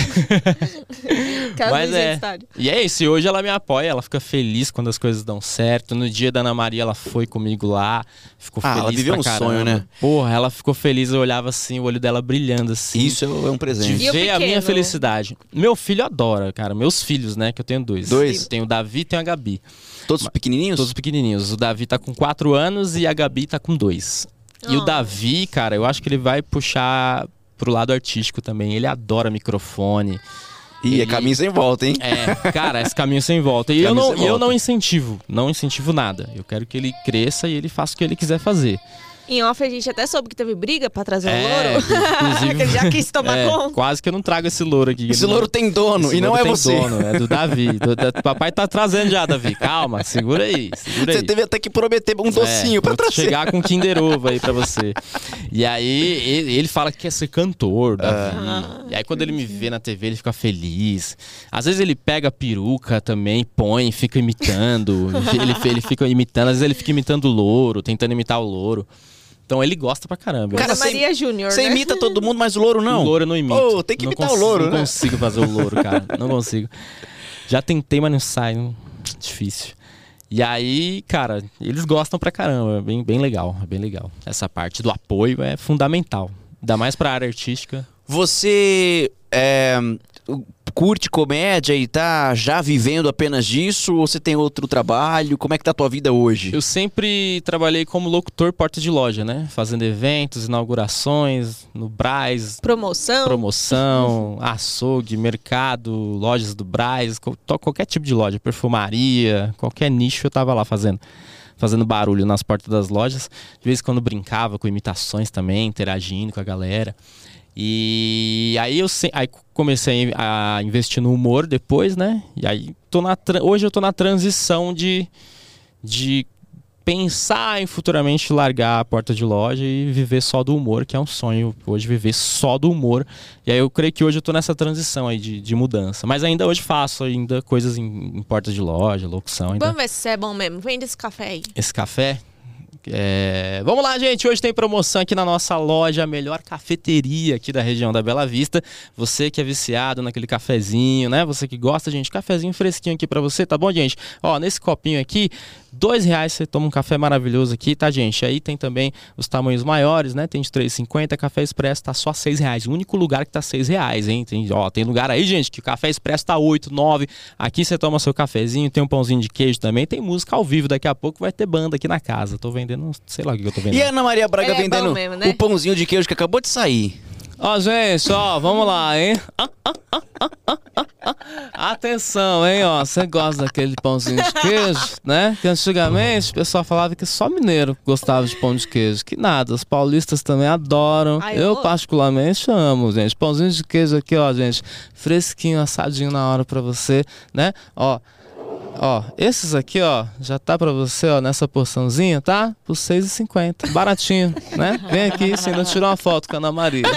Mas é. E é isso, e hoje ela me apoia, ela fica feliz quando as coisas dão certo. No dia da Ana Maria, ela foi comigo lá, ficou Ah, feliz. ela viveu pra um caramba. sonho, né? Porra, ela ficou feliz, eu olhava assim, o olho dela brilhando assim. Isso é um de presente. E o ver a minha pequeno? felicidade. Meu filho adora, cara. Meus filhos, né? Que eu tenho dois. Dois? Tenho o Davi e tenho a Gabi. Todos pequenininhos? Todos pequenininhos. O Davi tá com 4 anos e a Gabi tá com 2. E o Oh. Davi, cara, eu acho que ele vai puxar pro lado artístico também. Ele adora microfone. Ih, é caminho sem volta, hein? É, cara, esse caminho sem volta. E eu não, e eu não incentivo, não incentivo nada. Eu quero que ele cresça e ele faça o que ele quiser fazer. Em off, a gente até soube que teve briga pra trazer o É, louro. inclusive- que ele já quis tomar É, conta. quase que eu não trago esse louro aqui. Esse louro tem dono esse e não louro é tem você. dono, é do Davi. Do- da- papai tá trazendo já, Davi. Calma, segura aí. Segura Você aí. teve até que prometer um docinho É, pra vou trazer. chegar com Kinder Ovo aí pra você. E aí ele, ele fala que quer ser cantor, Davi. Ah. E aí quando ele me vê na TV, ele fica feliz. Às vezes ele pega a peruca também, põe, fica imitando. ele, ele fica imitando, às vezes ele fica imitando o louro, tentando imitar o louro. Então ele gosta pra caramba. Cara, você- Maria Júnior, Você né? imita todo mundo, mas o louro não. O louro não imito. Ô, tem que Não imitar o louro, Não né? consigo fazer o louro, cara. Não consigo. Já tentei, mas não sai. não- Difícil. E aí, cara, eles gostam pra caramba. É bem, bem legal, é bem legal. Essa parte do apoio é fundamental. Ainda mais pra área artística. Você. é, curte comédia e tá já vivendo apenas disso? Ou você tem outro trabalho? Como é que tá a tua vida hoje? Eu sempre trabalhei como locutor porta de loja, né? Fazendo eventos, inaugurações, no Braz, Promoção. promoção, açougue, mercado, lojas do Braz, qualquer tipo de loja, perfumaria, qualquer nicho eu tava lá fazendo. Fazendo barulho nas portas das lojas. De vez em quando brincava com imitações também, interagindo com a galera. E aí eu se- aí comecei a investir no humor depois, né? E aí tô na tra- hoje eu tô na transição de, de pensar em futuramente largar a porta de loja e viver só do humor, que é um sonho hoje viver só do humor. E aí eu creio que hoje eu tô nessa transição aí de, de mudança. Mas ainda hoje faço ainda coisas em, em porta de loja, locução ainda. Vamos ver se é bom mesmo. Vende esse café aí. Esse café. É, Vamos lá, gente. Hoje tem promoção aqui na nossa loja, a melhor cafeteria aqui da região da Bela Vista. Você que é viciado naquele cafezinho, né? Você que gosta, gente, cafezinho fresquinho aqui pra você, tá bom, gente? Ó, nesse copinho aqui, dois reais você toma um café maravilhoso aqui, tá, gente? Aí tem também os tamanhos maiores, né? Tem de 3,50, café expresso tá só seis reais. O único lugar que tá seis reais, hein? Tem, ó, tem lugar aí, gente, que o café expresso tá oito, nove. Aqui você toma seu cafezinho, tem um pãozinho de queijo também, tem música ao vivo. Daqui a pouco vai ter banda aqui na casa. Tô vendendo, sei lá o que eu tô vendendo. E a Ana Maria Braga É bom vendendo mesmo, né? o pãozinho de queijo que acabou de sair. Ó, gente, ó, vamos lá, hein? Atenção, hein, ó. Você gosta daquele pãozinho de queijo, né? Que antigamente o pessoal falava que só mineiro gostava de pão de queijo. Que nada, os paulistas também adoram. Ai, eu, eu- particularmente, amo, gente. Pãozinho de queijo aqui, ó, gente. Fresquinho, assadinho na hora pra você, né? Ó. Ó, esses aqui, ó, já tá pra você, ó, nessa porçãozinha, tá? Por R$ 6,50. Baratinho, né? Vem aqui, se ainda tirar uma foto com a Ana Maria.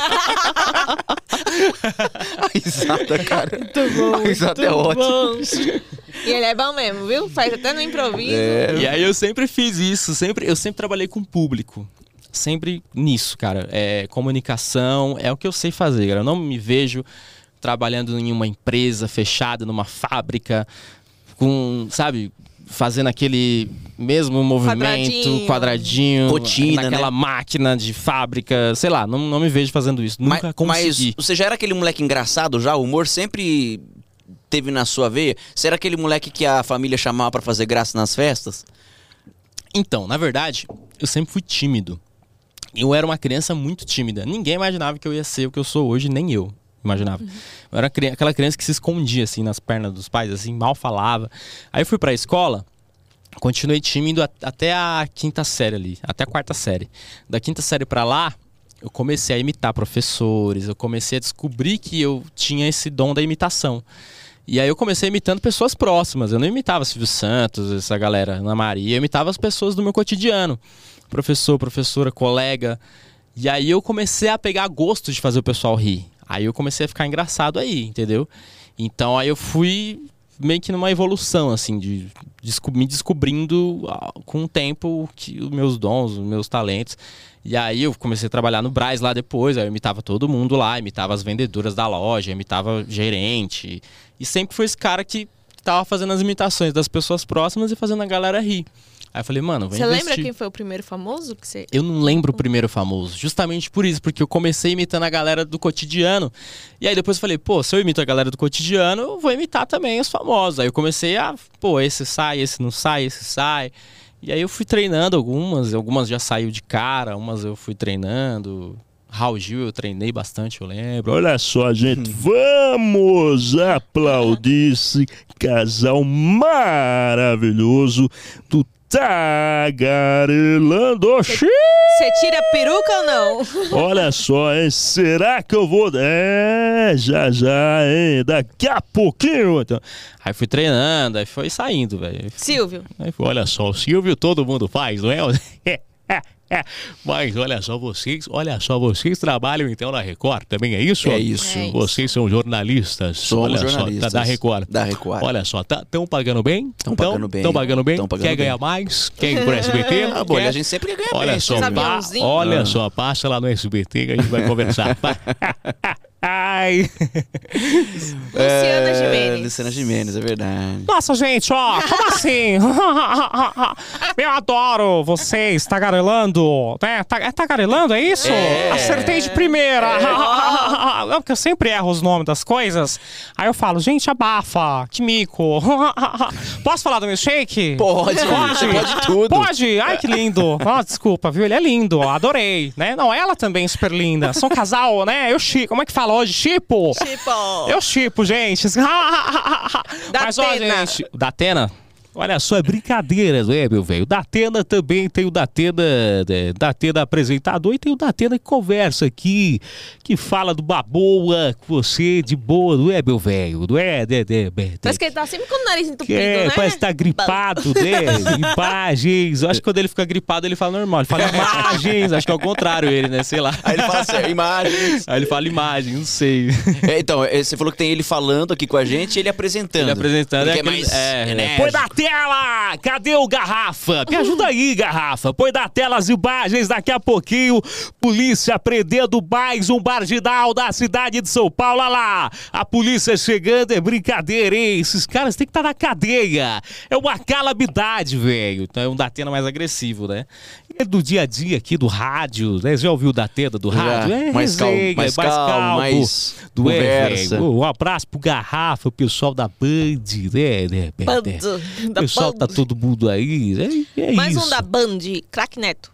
A risada, cara. Muito bom. A risada é ótima. E ele é bom mesmo, viu? Faz até no improviso. É. E aí eu sempre fiz isso, sempre, eu sempre trabalhei com público. Sempre nisso, cara. É, comunicação é o que eu sei fazer, cara. Eu não me vejo trabalhando em uma empresa fechada, numa fábrica, com, sabe, fazendo aquele mesmo movimento, Quadradinho. quadradinho, Rotina, naquela né? máquina de fábrica, sei lá, não, não me vejo fazendo isso. Mas, Nunca mas consegui. você já era aquele moleque engraçado já? O humor sempre teve na sua veia? Você era aquele moleque que a família chamava pra fazer graça nas festas? Então, na verdade, eu sempre fui tímido. Eu era uma criança muito tímida. Ninguém imaginava que eu ia ser o que eu sou hoje, nem eu imaginava. Eu era aquela criança que se escondia assim nas pernas dos pais, assim, mal falava. Aí eu fui pra escola, continuei tímido a- até a quinta série ali, até a quarta série. Da quinta série pra lá, eu comecei a imitar professores, eu comecei a descobrir que eu tinha esse dom da imitação. E aí eu comecei imitando pessoas próximas. Eu não imitava Silvio Santos, essa galera, Ana Maria. Eu imitava as pessoas do meu cotidiano. Professor, professora, colega. E aí eu comecei a pegar gosto de fazer o pessoal rir. Aí eu comecei a ficar engraçado aí, entendeu? Então aí eu fui meio que numa evolução, assim, de desco- me descobrindo ah, com o tempo que os meus dons, os meus talentos. E aí eu comecei a trabalhar no Braz lá depois, aí eu imitava todo mundo lá, imitava as vendedoras da loja, imitava gerente. E sempre foi esse cara que tava fazendo as imitações das pessoas próximas e fazendo a galera rir. Aí eu falei, mano, vou Você investir. lembra quem foi o primeiro famoso que você. Eu não lembro o primeiro famoso, justamente por isso, porque eu comecei imitando a galera do cotidiano. E aí depois eu falei, pô, se eu imito a galera do cotidiano, eu vou imitar também os famosos. Aí eu comecei a, pô, esse sai, esse não sai, esse sai. E aí eu fui treinando algumas, algumas já saiu de cara, umas eu fui treinando. Raul Gil eu treinei bastante, eu lembro. Olha só, gente, vamos aplaudir esse casal maravilhoso do Tagarelando. Você tira a peruca ou não? Olha só, hein? Será que eu vou. É, já já, hein? Daqui a pouquinho. Então. Aí fui treinando, aí foi saindo, velho. Silvio. Aí Olha só, o Silvio todo mundo faz, não é? Mas olha só vocês, olha só vocês trabalham então na Record, também é isso? É isso. É isso. Vocês são jornalistas. Somos olha jornalistas. só, da, da Record. Da Record. Olha só, estão pagando bem? Tão pagando bem. Estão pagando bem? Tão pagando Quer bem. ganhar mais? Quer ir pro SBT? Ah, bom, a gente sempre quer ganhar Olha bem. só, pá, aviãozinhos. olha Ah. só, passa lá no SBT que a gente vai conversar. Ai. Luciana É, Gimenez. Luciana Gimenez, é verdade. Nossa, gente, ó, como assim? Eu adoro vocês tagarelando. É, ta- é tagarelando, é isso? É. Acertei de primeira. Não, porque eu sempre erro os nomes das coisas. Aí eu falo, gente, abafa, que mico. Posso falar do milkshake? Pode, você pode tudo. Pode? Ai, que lindo. Ah, desculpa, viu? Ele é lindo, adorei, né? Não, ela também é super linda. São casal, né? Eu chipo. Como é que fala hoje? Chipo? Tipo, Eu chipo, gente. Mas, ó, gente... Datena? Olha só, é brincadeira, né, meu velho? O Datena também tem o Datena, né, Datena apresentador e tem o Datena que conversa aqui, que fala do baboa com você de boa, não é, meu velho? Não é, né, né, né, parece que ele tá sempre com o nariz entupido, é, né? parece que tá gripado, né? Imagens. Eu acho que quando ele fica gripado, ele fala normal. Ele fala imagens. Acho que é o contrário ele, né? Sei lá. Aí ele fala assim, imagens. Aí ele fala imagem, não sei. É, então, é, você falou que tem ele falando aqui com a gente e ele apresentando. Ele apresentando Ele é é aquele- mais é, é. Põe na tela! Cadê o Garrafa? Me ajuda aí, Garrafa. Põe na tela as imagens daqui a pouquinho. Polícia prendendo mais um marginal da cidade de São Paulo. Olha lá! A polícia chegando é brincadeira, hein? Esses caras têm que estar na cadeia. É uma calamidade, velho. Então é um Datena mais agressivo, né? É do dia a dia aqui do rádio, né? Já ouviu o Datena do Já. rádio? É Mais calmo, resenha, mais calmo, mais do é, conversa. velho. Um abraço pro Garrafa, o pessoal da Band, né? né, O da pessoal Band. tá todo mundo aí. É, é Mais isso. um da Band, Crack Neto.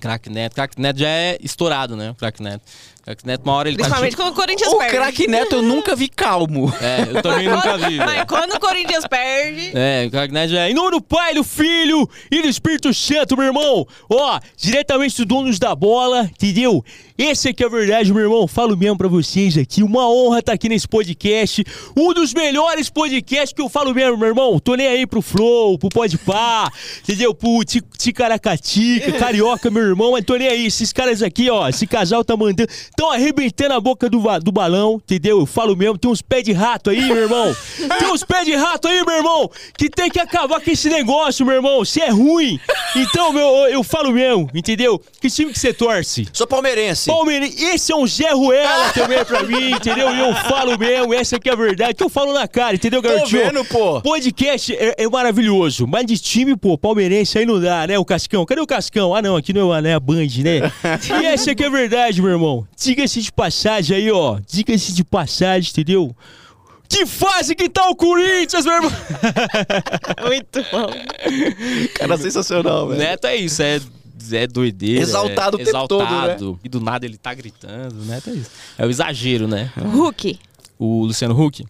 Crack Neto. Crack Neto já é estourado, né? O Crack Neto. Crack Neto, uma hora ele tá... Principalmente quando o Corinthians O perde. craque Neto eu nunca vi calmo. É, eu também nunca vi. Mas velho. quando o Corinthians perde... É, o Crack Neto já é... Em nome do Pai, do Filho e do Espírito Santo, meu irmão. Ó, diretamente dos donos da bola, entendeu? Esse aqui é a verdade, meu irmão. Falo mesmo pra vocês aqui. Uma honra estar aqui nesse podcast. Um dos melhores podcasts que eu falo mesmo, meu irmão. Tô nem aí pro Flow, pro Podpah, entendeu? Pro Ti- Ticaracatica, Carioca, meu irmão. Mas tô nem aí. Esses caras aqui, ó, esse casal tá mandando... Tão arrebentando a boca do, do balão, entendeu? Eu falo mesmo. Tem uns pés de rato aí, meu irmão. Tem uns pés de rato aí, meu irmão, que tem que acabar com esse negócio, meu irmão. Se é ruim. Então, meu, eu, eu falo mesmo, entendeu? Que time que você torce? Sou palmeirense. Palmeirense, esse é um Zé Ruela também pra mim, entendeu? E eu falo mesmo, essa aqui é a verdade, que eu falo na cara, entendeu, Tô garotinho? vendo, pô. Podcast é, é maravilhoso, mas de time, pô, palmeirense aí não dá, né? O Cascão, cadê o Cascão? Ah, não, aqui não é, né, a Band, né? E essa aqui é a verdade, meu irmão. Diga-se de passagem aí, ó. Diga-se de passagem, entendeu? Que fase que tá o Corinthians, meu irmão? Muito bom. Cara, sensacional, velho. Neto é isso, é... É doideira. Exaltado é o tempo todo, né? exaltado. E do nada ele tá gritando, Neto é isso. É o exagero, né? Hulk. O Luciano Huck.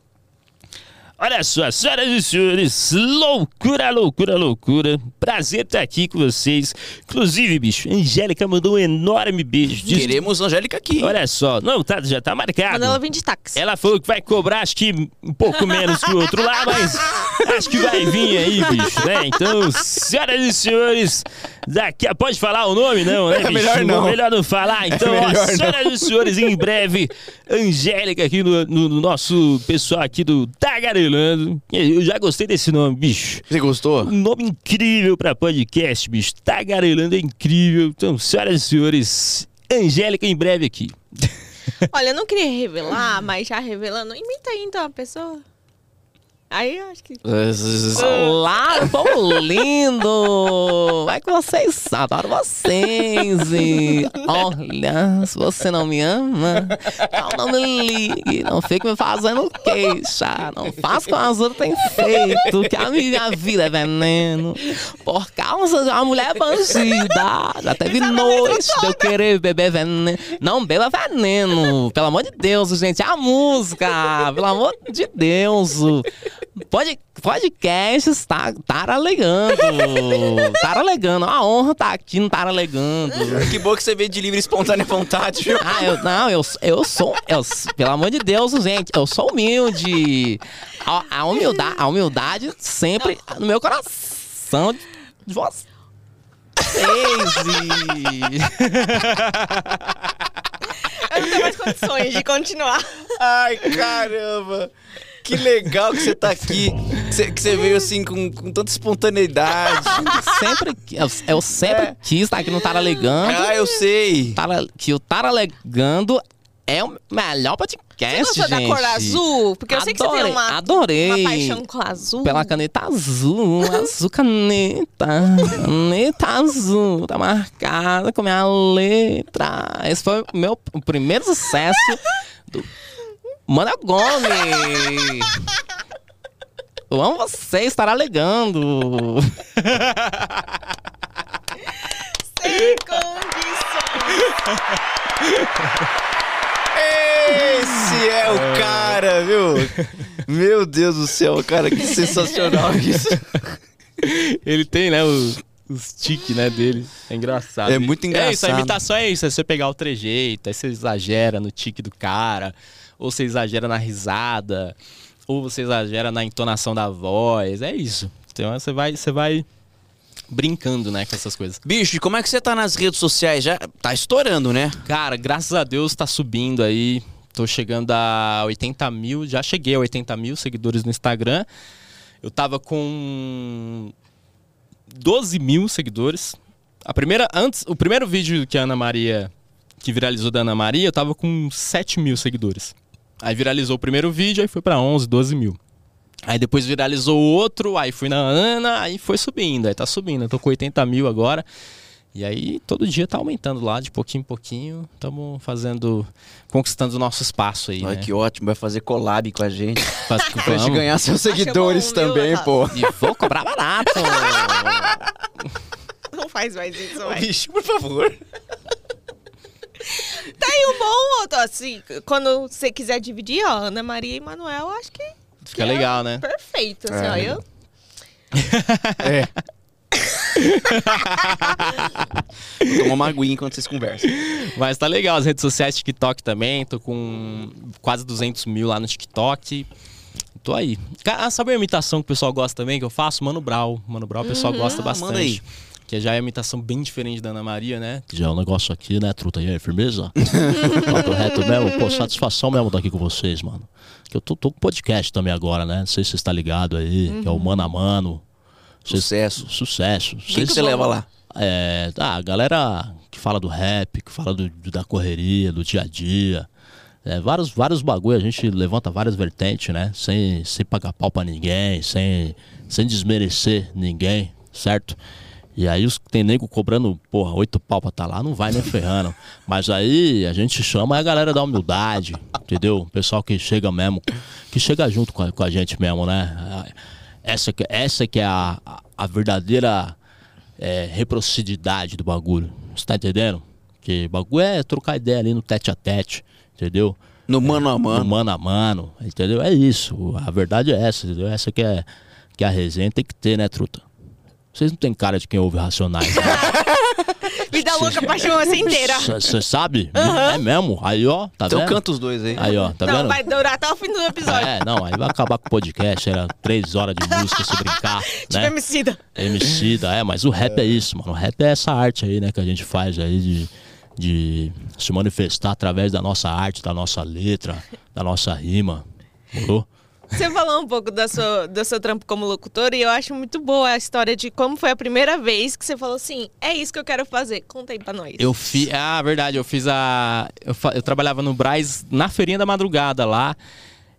Olha só, senhoras e senhores, loucura, loucura, loucura. Prazer estar aqui com vocês. Inclusive, bicho, a Angélica mandou um enorme beijo. Diz- Queremos Angélica aqui. Olha só, não, tá, já tá marcado. Quando ela vem de táxi. Ela falou que vai cobrar, acho que um pouco menos que o outro lá, mas acho que vai vir aí, bicho, né? Então, senhoras e senhores, daqui a... Pode falar o nome, não, né, bicho? melhor não. Melhor não falar. Então, ó, melhor não. senhoras e senhores, em breve, Angélica aqui no, no- no nosso pessoal aqui do Tagarelando. Eu já gostei desse nome, bicho. Você gostou? Um nome incrível pra podcast, bicho. Tagarelando é incrível. Então, senhoras e senhores, Angélica em breve aqui. Olha, eu não queria revelar, mas já revelando. Imita aí, então, a pessoa. Aí eu acho que... Olá, povo lindo! Vai que vocês, adoro vocês! E olha, se você não me ama, então não me ligue, não fique me fazendo queixa, não faça com as outras têm feito, que a minha vida é veneno, por causa de uma mulher bandida. Já teve noite de eu querer beber veneno. Não beba veneno, pelo amor de Deus, gente, é a música, pelo amor de Deus. Pode, podcast está alegando. Tá alegando. A honra tá aqui no Tá alegando. Que bom que você veio de livre e espontânea vontade, viu? Ah, eu não, eu, eu sou. Eu, pelo amor de Deus, gente, eu sou humilde. A, a humildade, a humildade sempre no meu coração de, de vocês. Eu não tenho mais condições de continuar. Ai, caramba. Que legal que você tá aqui. Que você, que você veio assim com, com tanta espontaneidade. sempre, eu, eu sempre quis estar aqui no Tá alegando. Ah, eu sei. Tara- que o Tá alegando é o melhor podcast Você gostou gente. da cor azul? Porque eu sei que você tem uma, adorei. uma paixão com azul. Pela caneta azul, azul caneta, caneta azul, tá marcada com minha letra. Esse foi o meu o primeiro sucesso do Mana Gomes. Eu amo você, estar alegando. Sem condições. Esse é o cara, viu? Meu Deus do céu, cara, que sensacional isso. Ele tem, né, os, os tiques, né, dele. É engraçado. É muito É isso, a engraçado. imitação é isso. É você pegar o trejeito, aí você exagera no tique do cara, ou você exagera na risada, ou você exagera na entonação da voz. É isso. Então você vai, você vai brincando, né, com essas coisas. Bicho, e como é que você tá nas redes sociais? Já tá estourando, né? Cara, graças a Deus tá subindo aí. Tô chegando a 80 mil, já cheguei a 80 mil seguidores no Instagram. Eu tava com 12 mil seguidores. A primeira, antes, o primeiro vídeo que a Ana Maria, que viralizou da Ana Maria, eu tava com 7 mil seguidores. Aí viralizou o primeiro vídeo, aí foi pra 11, 12 mil. Aí depois viralizou o outro, aí fui na Ana, aí foi subindo, aí tá subindo. Eu tô com 80 mil agora. E aí todo dia tá aumentando lá, de pouquinho em pouquinho. Estamos fazendo, conquistando o nosso espaço aí, Olha né? que ótimo, vai fazer collab com a gente. Faz Pra gente ganhar seus Acho seguidores bom, também, Otávio? pô. E vou cobrar barato. Não faz mais isso, vai. Bicho, por favor. Um bom assim, quando você quiser dividir, ó, Ana Maria e Manuel, acho que Fica legal, né? perfeito, assim, É. ó, eu... É. Toma uma aguinha enquanto vocês conversam. Mas tá legal, as redes sociais, TikTok também. Tô com quase 200 mil lá no TikTok. Tô aí. Cara, sabe a imitação que o pessoal gosta também, que eu faço? Mano Brau. Mano Brau o pessoal gosta Ah, bastante. manda aí. Que já é uma imitação bem diferente da Ana Maria, né? Já é um negócio aqui, né, truta? E aí, firmeza? Papo reto mesmo. Pô, satisfação mesmo estar aqui com vocês, mano. Que eu tô, tô com podcast também agora, né? Não sei se você está ligado aí, que é o Mano a Mano. Sucesso. Sucesso. O que, que você leva lá? É, ah, a galera que fala do rap, que fala do, da correria, do dia a dia. É, vários, vários bagulho, a gente levanta várias vertentes, né? Sem, sem pagar pau pra ninguém, sem, sem desmerecer ninguém, certo? E aí os tem nego cobrando, porra, oito pau pra tá lá, não vai nem ferrando. Mas aí a gente chama a galera da humildade, entendeu? O pessoal que chega mesmo, que chega junto com a, com a gente mesmo, né? Essa que, essa que é a, a- verdadeira é, reciprocidade do bagulho. Você tá entendendo? Que bagulho é trocar ideia ali no tete a tete, entendeu? No mano a No mano. mano a mano, entendeu? É isso. A verdade é essa, entendeu? Essa que é, que é a resenha tem que ter, né, truta? Vocês não tem cara de quem ouve Racionais, né? Vida louca, paixão essa inteira. Você sabe? É mesmo? Aí, ó, tá Então vendo? canta os dois aí. Aí, ó, tá não, vendo? vai durar até o fim do episódio. É, não, aí vai acabar com o podcast, era três horas de música se brincar, Tipo né? Emicida. Emicida, é, mas o rap é. isso, mano. O rap é essa arte aí, né, que a gente faz aí de, de se manifestar através da nossa arte, da nossa letra, da nossa rima. Morou? Você falou um pouco da sua, do seu trampo como locutor e eu acho muito boa a história de como foi a primeira vez que você falou assim: é isso que eu quero fazer. Conta aí pra nós. Eu fiz. Ah, verdade, eu fiz a. Eu, fa- eu trabalhava no Braz na feirinha da madrugada lá.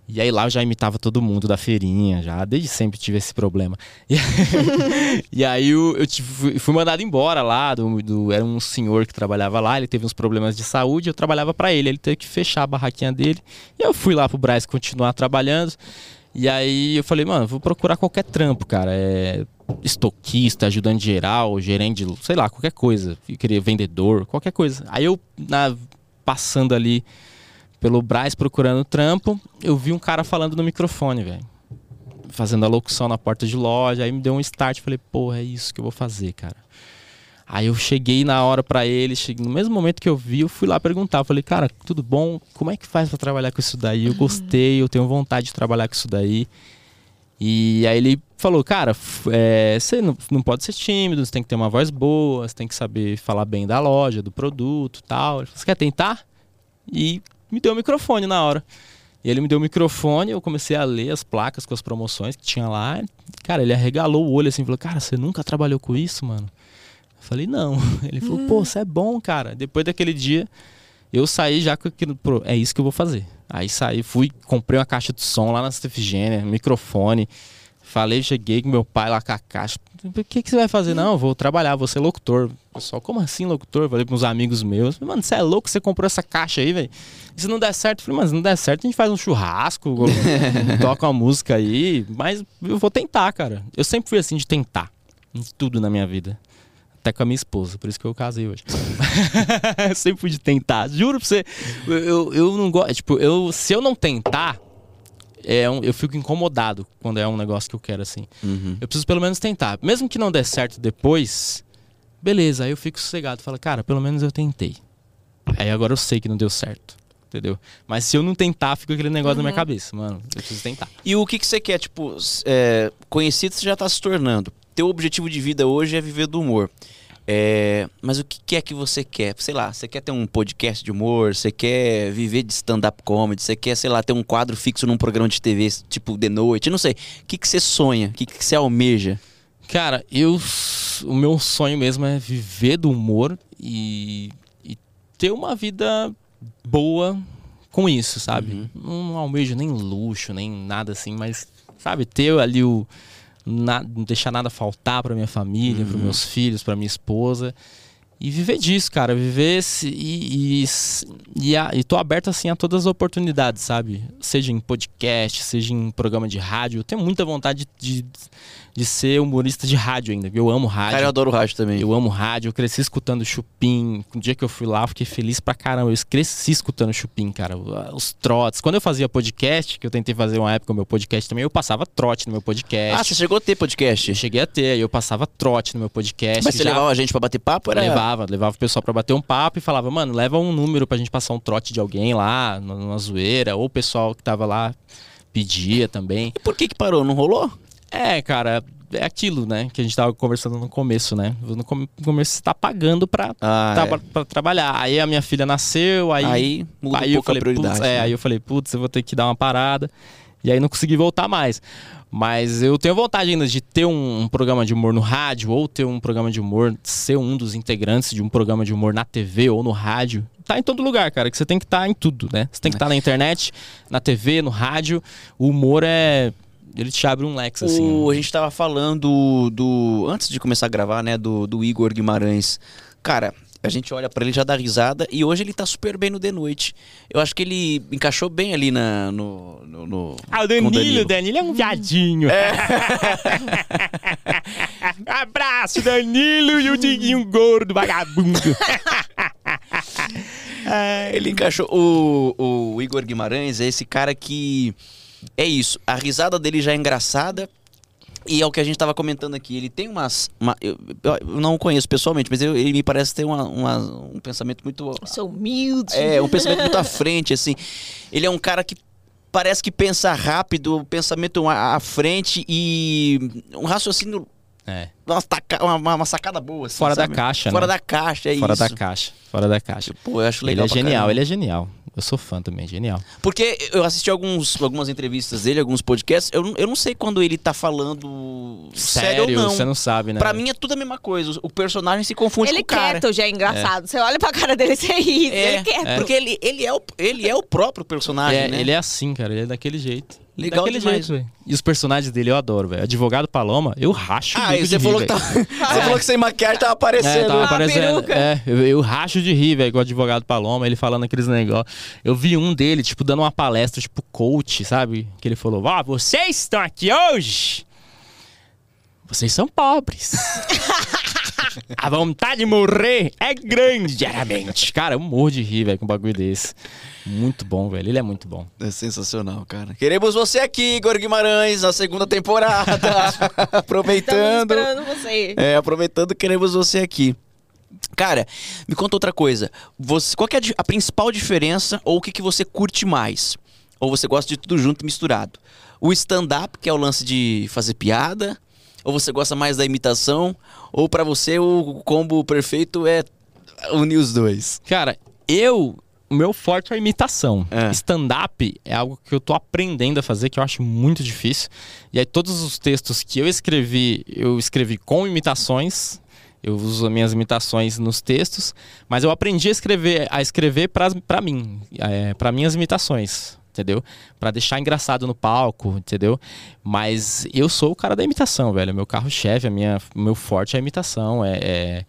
E aí lá eu já imitava todo mundo da feirinha, já. Desde sempre tive esse problema. E, e aí eu, eu tive- fui- mandado embora lá. Do, do- era um senhor que trabalhava lá, ele teve uns problemas de saúde, eu trabalhava pra ele. Ele teve que fechar a barraquinha dele. E eu fui lá pro Braz continuar trabalhando. E aí eu falei, mano, vou procurar qualquer trampo, cara. É estoquista, ajudante geral, gerente, sei lá, qualquer coisa. Eu queria vendedor, qualquer coisa. Aí eu, na- passando ali pelo Braz procurando trampo, eu vi um cara falando no microfone, velho. Fazendo a locução na porta de loja. Aí me deu um start. Falei, porra, é isso que eu vou fazer, cara. Aí eu cheguei na hora pra ele, cheguei, no mesmo momento que eu vi, eu fui lá perguntar. Falei, cara, tudo bom? Como é que faz pra trabalhar com isso daí? Eu gostei, eu tenho vontade de trabalhar com isso daí. E aí ele falou, cara, é, você não, não pode ser tímido, você tem que ter uma voz boa, você tem que saber falar bem da loja, do produto tal. Falou, você quer tentar? E me deu o microfone na hora. E ele me deu o microfone, eu comecei a ler as placas com as promoções que tinha lá. Cara, ele arregalou o olho assim, falou, cara, você nunca trabalhou com isso, mano? Eu falei, não. Ele falou, pô, você é bom, cara. Depois daquele dia, eu saí já com aquilo, é isso que eu vou fazer. Aí saí, fui, comprei uma caixa de som lá na Santa microfone. Falei, cheguei com meu pai lá com a caixa. O que, que você vai fazer? Não, eu vou trabalhar, vou ser locutor. Pessoal, como assim locutor? Falei pros amigos meus. Mano, você é louco? Você comprou essa caixa aí, velho? Se não der certo? Falei, mano, se não der certo, a gente faz um churrasco, toca uma música aí. Mas eu vou tentar, cara. Eu sempre fui assim de tentar. Em tudo na minha vida. Até com a minha esposa, por isso que eu casei hoje. Sempre fui de tentar. Juro pra você. Eu, eu, eu não gosto. Tipo, eu, se eu não tentar, é um- eu fico incomodado quando é um negócio que eu quero assim. Uhum. Eu preciso pelo menos tentar. Mesmo que não der certo depois, beleza, aí eu fico sossegado. Falo, cara, pelo menos eu tentei. Aí agora eu sei que não deu certo. Entendeu? Mas se eu não tentar, fica aquele negócio na minha cabeça. Mano, eu preciso tentar. E o que, que você quer? Tipo, é, conhecido você já tá se tornando. Teu objetivo de vida hoje é viver do humor. É, mas o que, é que você quer? Sei lá, você quer ter um podcast de humor? Você quer viver de stand-up comedy? Você quer, sei lá, ter um quadro fixo num programa de TV, tipo, de noite? Não sei. O que, que você sonha? O que, que você almeja? Cara, eu. O meu sonho mesmo é viver do humor e, e ter uma vida boa com isso, sabe? Não almejo nem luxo, nem nada assim, mas, sabe, ter ali o. na- não deixar nada faltar pra minha família, para meus filhos, pra minha esposa. E viver disso, cara. Viver esse, e, e, e, a- e tô aberto assim a todas as oportunidades, sabe? Seja em podcast, seja em programa de rádio. Eu tenho muita vontade de, de ser humorista de rádio ainda. Eu amo rádio. Cara, eu adoro rádio também. Eu amo rádio, eu cresci escutando Chupim. No dia que eu fui lá, eu fiquei feliz pra caramba. Eu cresci escutando Chupim, cara. Os trotes. Quando eu fazia podcast, que eu tentei fazer uma época o meu podcast também, eu passava trote no meu podcast. Ah, você chegou a ter podcast? Eu cheguei a ter, aí eu passava trote no meu podcast. Mas você já levava a gente pra bater papo? Era... Levava, levava o pessoal pra bater um papo e falava, mano, leva um número pra gente passar um trote de alguém lá, numa zoeira. Ou o pessoal que tava lá pedia também. E por que que parou? Não rolou? É, cara, é aquilo, né? Que a gente tava conversando no começo, né? No come- no começo você tá pagando pra, Ah, tá- é. pra- pra trabalhar. Aí a minha filha nasceu, aí. Aí muda aí um eu pouco a falei, prioridade. é, né? aí eu falei, putz, eu vou ter que dar uma parada. E aí não consegui voltar mais. Mas eu tenho vontade ainda de ter um, um programa de humor no rádio, ou ter um programa de humor, ser um dos integrantes de um programa de humor na TV ou no rádio. Tá em todo lugar, cara, que você tem que estar em tudo, né? Você tem que estar na internet, na TV, no rádio. O humor é. Ele te abre um lex, assim. O- a gente tava falando do. Antes de começar a gravar, né? Do, do Igor Guimarães. Cara, a gente olha pra ele já dá risada e hoje ele tá super bem no The Noite. Eu acho que ele encaixou bem ali na, no, no, no- Ah, o Danilo, o Danilo é um viadinho. Abraço, Danilo e o Diguinho gordo, vagabundo. Ele encaixou. O, o Igor Guimarães é esse cara que. É isso. A risada dele já é engraçada. E é o que a gente tava comentando aqui. Ele tem umas. uma- eu, eu não o conheço pessoalmente, mas eu- ele me parece ter uma- uma- um pensamento muito. Sou humilde. É, um pensamento muito à frente, assim. Ele é um cara que parece que pensa rápido, pensamento à frente e um raciocínio. É. Uma, taca- uma- uma sacada boa, assim, Fora da sabe? caixa, Fora né? da caixa, é Fora isso. da caixa. Fora da caixa. Pô, eu acho Ele legal. é pra genial, caramba. ele é genial. Eu sou fã também, genial. Porque eu assisti alguns, algumas entrevistas dele, alguns podcasts. Eu, não- eu não sei quando ele tá falando sério, ou não. Você não sabe, né? Pra mim é tudo a mesma coisa. O personagem se confunde Ele com o cara. quieto já é engraçado. Você olha pra cara dele e você ri. É, ele quieto. porque ele, ele, é o, ele é o próprio personagem, é, né? Ele é assim, cara. Ele é daquele jeito. Legal daquele demais. jeito, velho. E os personagens dele eu adoro, velho. Advogado Paloma, eu racho o Ah, bico e você de falou, rir, que tava, você falou que sem maquiagem tava É, aparecendo. tava a aparecendo. É, eu, eu racho de rir, velho, com o advogado Paloma, ele falando aqueles negócios. Eu vi um dele, tipo, dando uma palestra, tipo, coach, sabe? Que ele falou: Ó, vocês estão aqui hoje. Vocês são pobres. A vontade de morrer é grande diariamente. Cara, eu morro de rir, velho, com um bagulho desse. Muito bom, velho. Ele é muito bom. É sensacional, cara. Queremos você aqui, Igor Guimarães, na segunda temporada. Estamos aproveitando. esperando você. É, aproveitando, queremos você aqui. Cara, me conta outra coisa. Você, qual que é a principal diferença ou o que, que você curte mais? Ou você gosta de tudo junto e misturado? O stand-up, que é o lance de fazer piada? Ou você gosta mais da imitação? Ou pra você o combo perfeito é unir os dois? Cara, eu. O meu forte é a imitação. É. Stand-up é algo que eu tô aprendendo a fazer, que eu acho muito difícil. E aí, todos os textos que eu escrevi, eu escrevi com imitações. Eu uso as minhas imitações nos textos, mas eu aprendi a escrever, a escrever pra mim, é, para minhas imitações, entendeu? Pra deixar engraçado no palco, entendeu? Mas eu sou o cara da imitação, velho. Meu carro-chefe, a minha, meu forte é a imitação, é- é...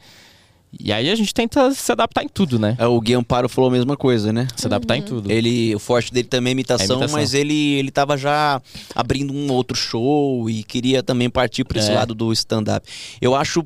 E aí a gente tenta se adaptar em tudo, né? É, O Gui Amparo falou a mesma coisa, né? Se adaptar em tudo. Ele, o forte dele também é imitação, É imitação. mas ele, ele tava já abrindo um outro show e queria também partir para esse É. lado do stand-up. Eu acho.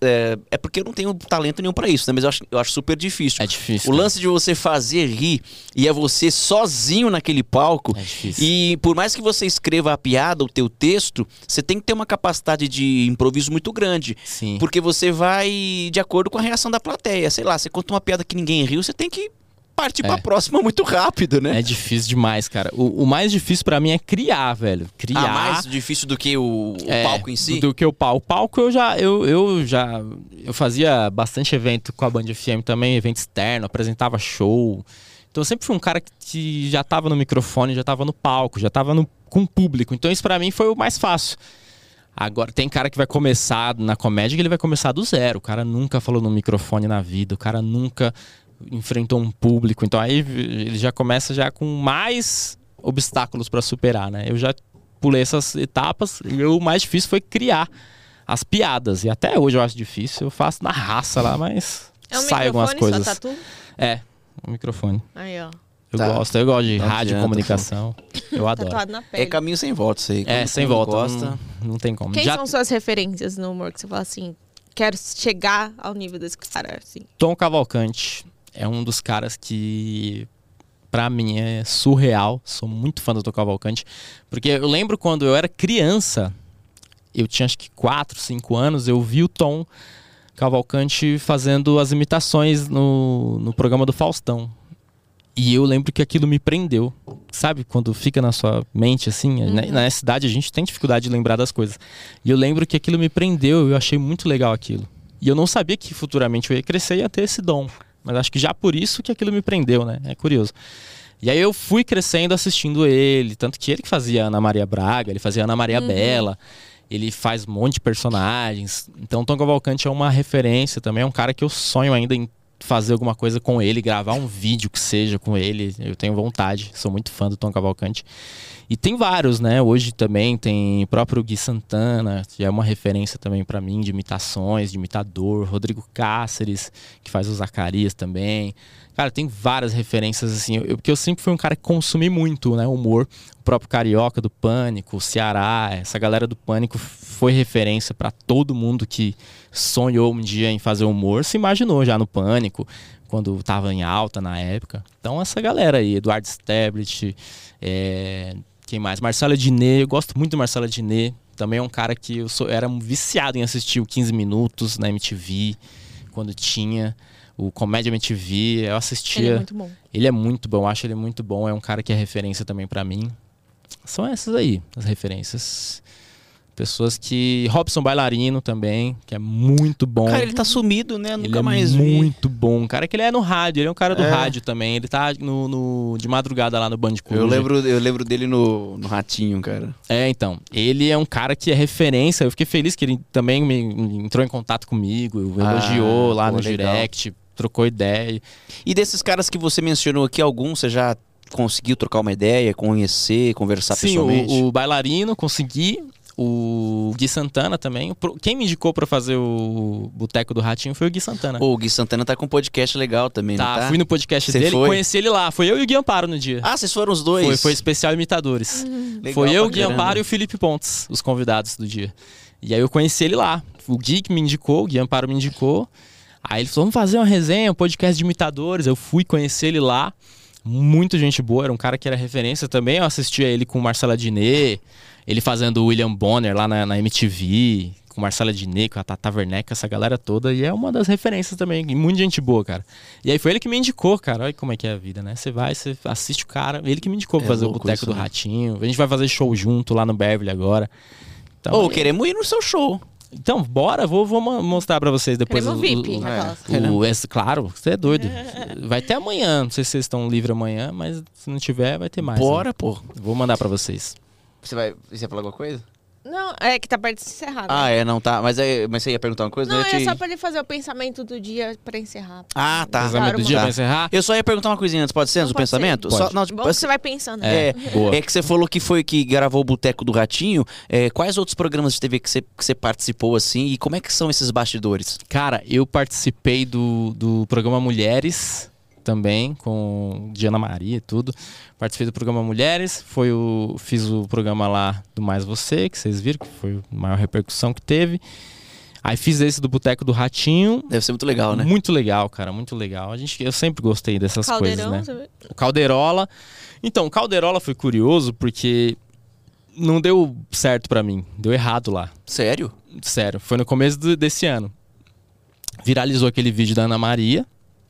É, é porque eu não tenho talento nenhum pra isso, né? Mas eu acho, eu acho super difícil. É difícil. O cara. lance de você fazer rir e é você sozinho naquele palco. É difícil. E por mais que você escreva a piada, o teu texto, você tem que ter uma capacidade de improviso muito grande. Sim. Porque você vai de acordo com a reação da plateia. Sei lá, você conta uma piada que ninguém riu, você tem que partir pra É. próxima muito rápido, né? É difícil demais, cara. O, o mais difícil pra mim é criar, velho. Criar. Ah, mais difícil do que o, o é, palco em si? Do que o palco. O palco eu já. Eu, eu já. Eu fazia bastante evento com a Band FM também, evento externo, apresentava show. Então eu sempre fui um cara que- já tava no microfone, já tava no palco, já tava no, com o público. Então isso pra mim foi o mais fácil. Agora, tem cara que vai começar na comédia que ele vai começar do zero. O cara nunca falou no microfone na vida, o cara nunca enfrentou um público. Então aí ele já começa já com mais obstáculos pra superar, né? Eu já pulei essas etapas e o mais difícil foi criar as piadas. E até hoje eu acho difícil. Eu faço na raça lá, mas É um sai algumas microfone coisas. só, tá tudo? É, o microfone. Aí, ó. Eu Tá. gosto, eu gosto de Não rádio, adianta, comunicação. Eu adoro. Tatuado na pele. É caminho sem volta isso aí. É, Quando- sem volta. Gosta. Não, não tem como. Quem Já são suas referências no humor que você fala assim? Quero chegar ao nível desse cara, assim. Tom Cavalcante é um dos caras que pra mim é surreal. Sou muito fã do Tom Cavalcante, porque eu lembro quando eu era criança, eu tinha acho que 4, 5 anos, eu vi o Tom Cavalcante fazendo as imitações no, no programa do Faustão. E eu lembro que aquilo me prendeu. Sabe, quando fica na sua mente assim, Uhum. na, na cidade a gente tem dificuldade de lembrar das coisas. E eu lembro que aquilo me prendeu, eu achei muito legal aquilo. E eu não sabia que futuramente eu ia crescer e ia ter esse dom. Mas acho que já por isso que aquilo me prendeu, né? É curioso. E aí eu fui crescendo assistindo ele, tanto que ele que fazia Ana Maria Braga, ele fazia Ana Maria Bela, ele faz um monte de personagens. Então Tom Cavalcante é uma referência também, é um cara que eu sonho ainda em fazer alguma coisa com ele, gravar um vídeo que seja com ele. Eu tenho vontade, sou muito fã do Tom Cavalcante. E tem vários, né? Hoje também tem o próprio Gui Santana, que é uma referência também pra mim de imitações, de imitador. Rodrigo Cáceres, que faz o Zacarias também. Cara, tem várias referências assim, eu, porque eu sempre fui um cara que consumi muito, né, humor. O próprio Carioca do Pânico, o Ceará, essa galera do Pânico foi referência pra todo mundo que sonhou um dia em fazer humor, se imaginou já no Pânico, quando tava em alta na época. Então essa galera aí, Eduardo Stablet, é, quem mais? Marcela Diné, eu gosto muito do Marcela Diné. Também é um cara que eu sou, era um viciado em assistir o 15 Minutos na MTV, quando tinha o Comédia MTV, eu assistia. Ele é muito bom. Ele é muito bom, acho ele muito bom. É um cara que é referência também pra mim. São essas aí, as referências. Pessoas que. Robson Bailarino também, que é muito bom. Cara, ele tá sumido, né? Ele Nunca é mais vi. muito bom. Um cara que ele é no rádio, ele é um cara do É. rádio também. Ele tá no, no- de madrugada lá no Band Coruja. Eu lembro, eu lembro dele no, no Ratinho, cara. É, então. Ele é um cara que é referência. Eu fiquei feliz que ele também me, me entrou em contato comigo, Ah, elogiou lá pô, no legal. direct, trocou ideia. E desses caras que você mencionou aqui, alguns você já conseguiu trocar uma ideia, conhecer, conversar Sim, pessoalmente? o, o bailarino consegui. O Gui Santana também. Quem me indicou pra fazer o Boteco do Ratinho foi o Gui Santana. O Gui Santana tá com um podcast legal também, tá, não tá? fui no podcast Você dele, foi? conheci ele lá. Foi eu e o Gui Amparo no dia. Ah, vocês foram os dois? Foi, foi especial imitadores. Legal foi eu, o Gui caramba. Amparo e o Felipe Pontes, os convidados do dia. E aí eu conheci ele lá. O Gui que me indicou, o Gui Amparo me indicou. Aí ele falou: vamos fazer uma resenha, um podcast de imitadores. Eu fui conhecer ele lá. Muito gente boa, era um cara que era referência também. Eu assistia ele com Marcela Diné, ele fazendo o William Bonner lá na, na MTV, com Marcela Diné, com a Tata Werneck, essa galera toda. E é uma das referências também. E muita gente boa, cara. E aí foi ele que me indicou, cara. Olha como é que é a vida, né? Você vai, você assiste o cara. Ele que me indicou pra É fazer o Boteco isso, do né? Ratinho. A gente vai fazer show junto lá no Beverly agora. Então, Ô, é- queremos ir no seu show. então bora, vou, vou mo- mostrar pra vocês depois. Queremos o- VIP, o- né, é. o, esse, claro, você é doido. Vai ter amanhã. Não sei se vocês estão livres amanhã, mas se não tiver, vai ter mais. Bora, né? pô. Vou mandar pra vocês. Você vai, você vai falar alguma coisa? Não, é que tá perto de encerrar. né? Ah, é, não tá. Mas, é, mas você ia perguntar uma coisa? Não, ia é te- só pra ele fazer o pensamento do dia pra encerrar. Ah, tá. Pensamento do dia tá. pra encerrar? Eu só ia perguntar uma coisinha antes, pode ser? Antes do ser. pensamento? Pode. Só, não, tipo, Bom que você vai pensando. É, boa. é que você falou que foi que gravou o Boteco do Ratinho. É, quais outros programas de TV que você, que você participou assim e como é que são esses bastidores? Cara, eu participei do, do programa Mulheres também, com Diana Maria e tudo. Participei do programa Mulheres, foi o, fiz o programa lá do Mais Você, que vocês viram, que foi a maior repercussão que teve. Aí fiz esse do Boteco do Ratinho. Deve ser muito legal, né? Muito legal, cara, muito legal. A gente, eu sempre gostei dessas Caldeirão, coisas, né? você vê? O Calderola. Então, o Calderola foi curioso porque não deu certo pra mim. Deu errado lá. Sério? Sério. Foi no começo do- desse ano. Viralizou aquele vídeo da Ana Maria.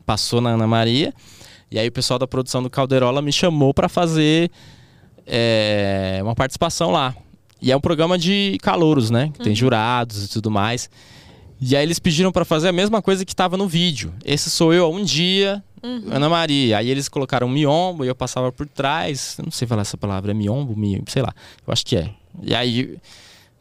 Passou na Ana Maria. E aí o pessoal da produção do Calderola me chamou pra fazer é, uma participação lá. E é um programa de calouros, né? Que tem jurados e tudo mais. E aí eles pediram pra fazer a mesma coisa que tava no vídeo. Esse sou eu há um dia, Ana Maria. Aí eles colocaram miombo e eu passava por trás. Eu não sei falar essa palavra, é miombo, mi, sei lá. Eu acho que é. E aí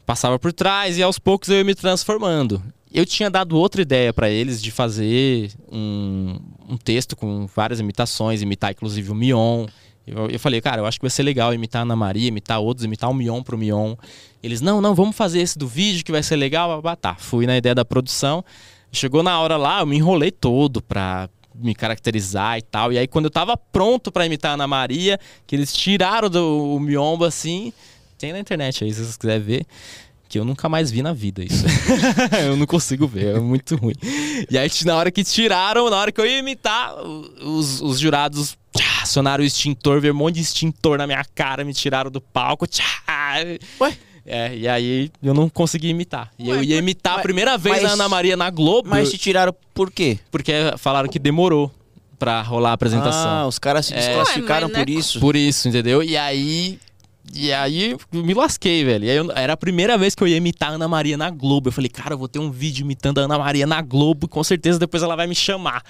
passava por trás e aos poucos eu ia me transformando. Eu tinha dado outra ideia pra eles de fazer um, um texto com várias imitações, imitar inclusive o Mion. Eu, eu falei, cara, eu acho que vai ser legal imitar a Ana Maria, imitar outros, imitar o Mion pro Mion. Eles, não, não, vamos fazer esse do vídeo que vai ser legal. blá. Tá, fui na ideia da produção. Chegou na hora lá, eu me enrolei todo pra me caracterizar e tal. E aí, quando eu tava pronto pra imitar a Ana Maria, que eles tiraram do o miombo assim, tem na internet aí, se vocês quiserem ver. Que eu nunca mais vi na vida isso. eu não consigo ver, é muito ruim. E aí, na hora que tiraram, na hora que eu ia imitar, os, os jurados tchá, acionaram o extintor, veio um monte de extintor na minha cara, me tiraram do palco. Tchá, Ué? É, e aí eu não consegui imitar. E eu ia imitar a mas- primeira vez mas- a Ana Maria na Globo, Mas te tiraram por quê? porque falaram que demorou pra rolar a apresentação. Ah, os caras se É. desclassificaram mas por não é isso. Por isso, entendeu? E aí. E aí me lasquei, velho. E aí eu- era a primeira vez que eu ia imitar a Ana Maria na Globo. Eu falei, cara, eu vou ter um vídeo imitando a Ana Maria na Globo, com certeza depois ela vai me chamar.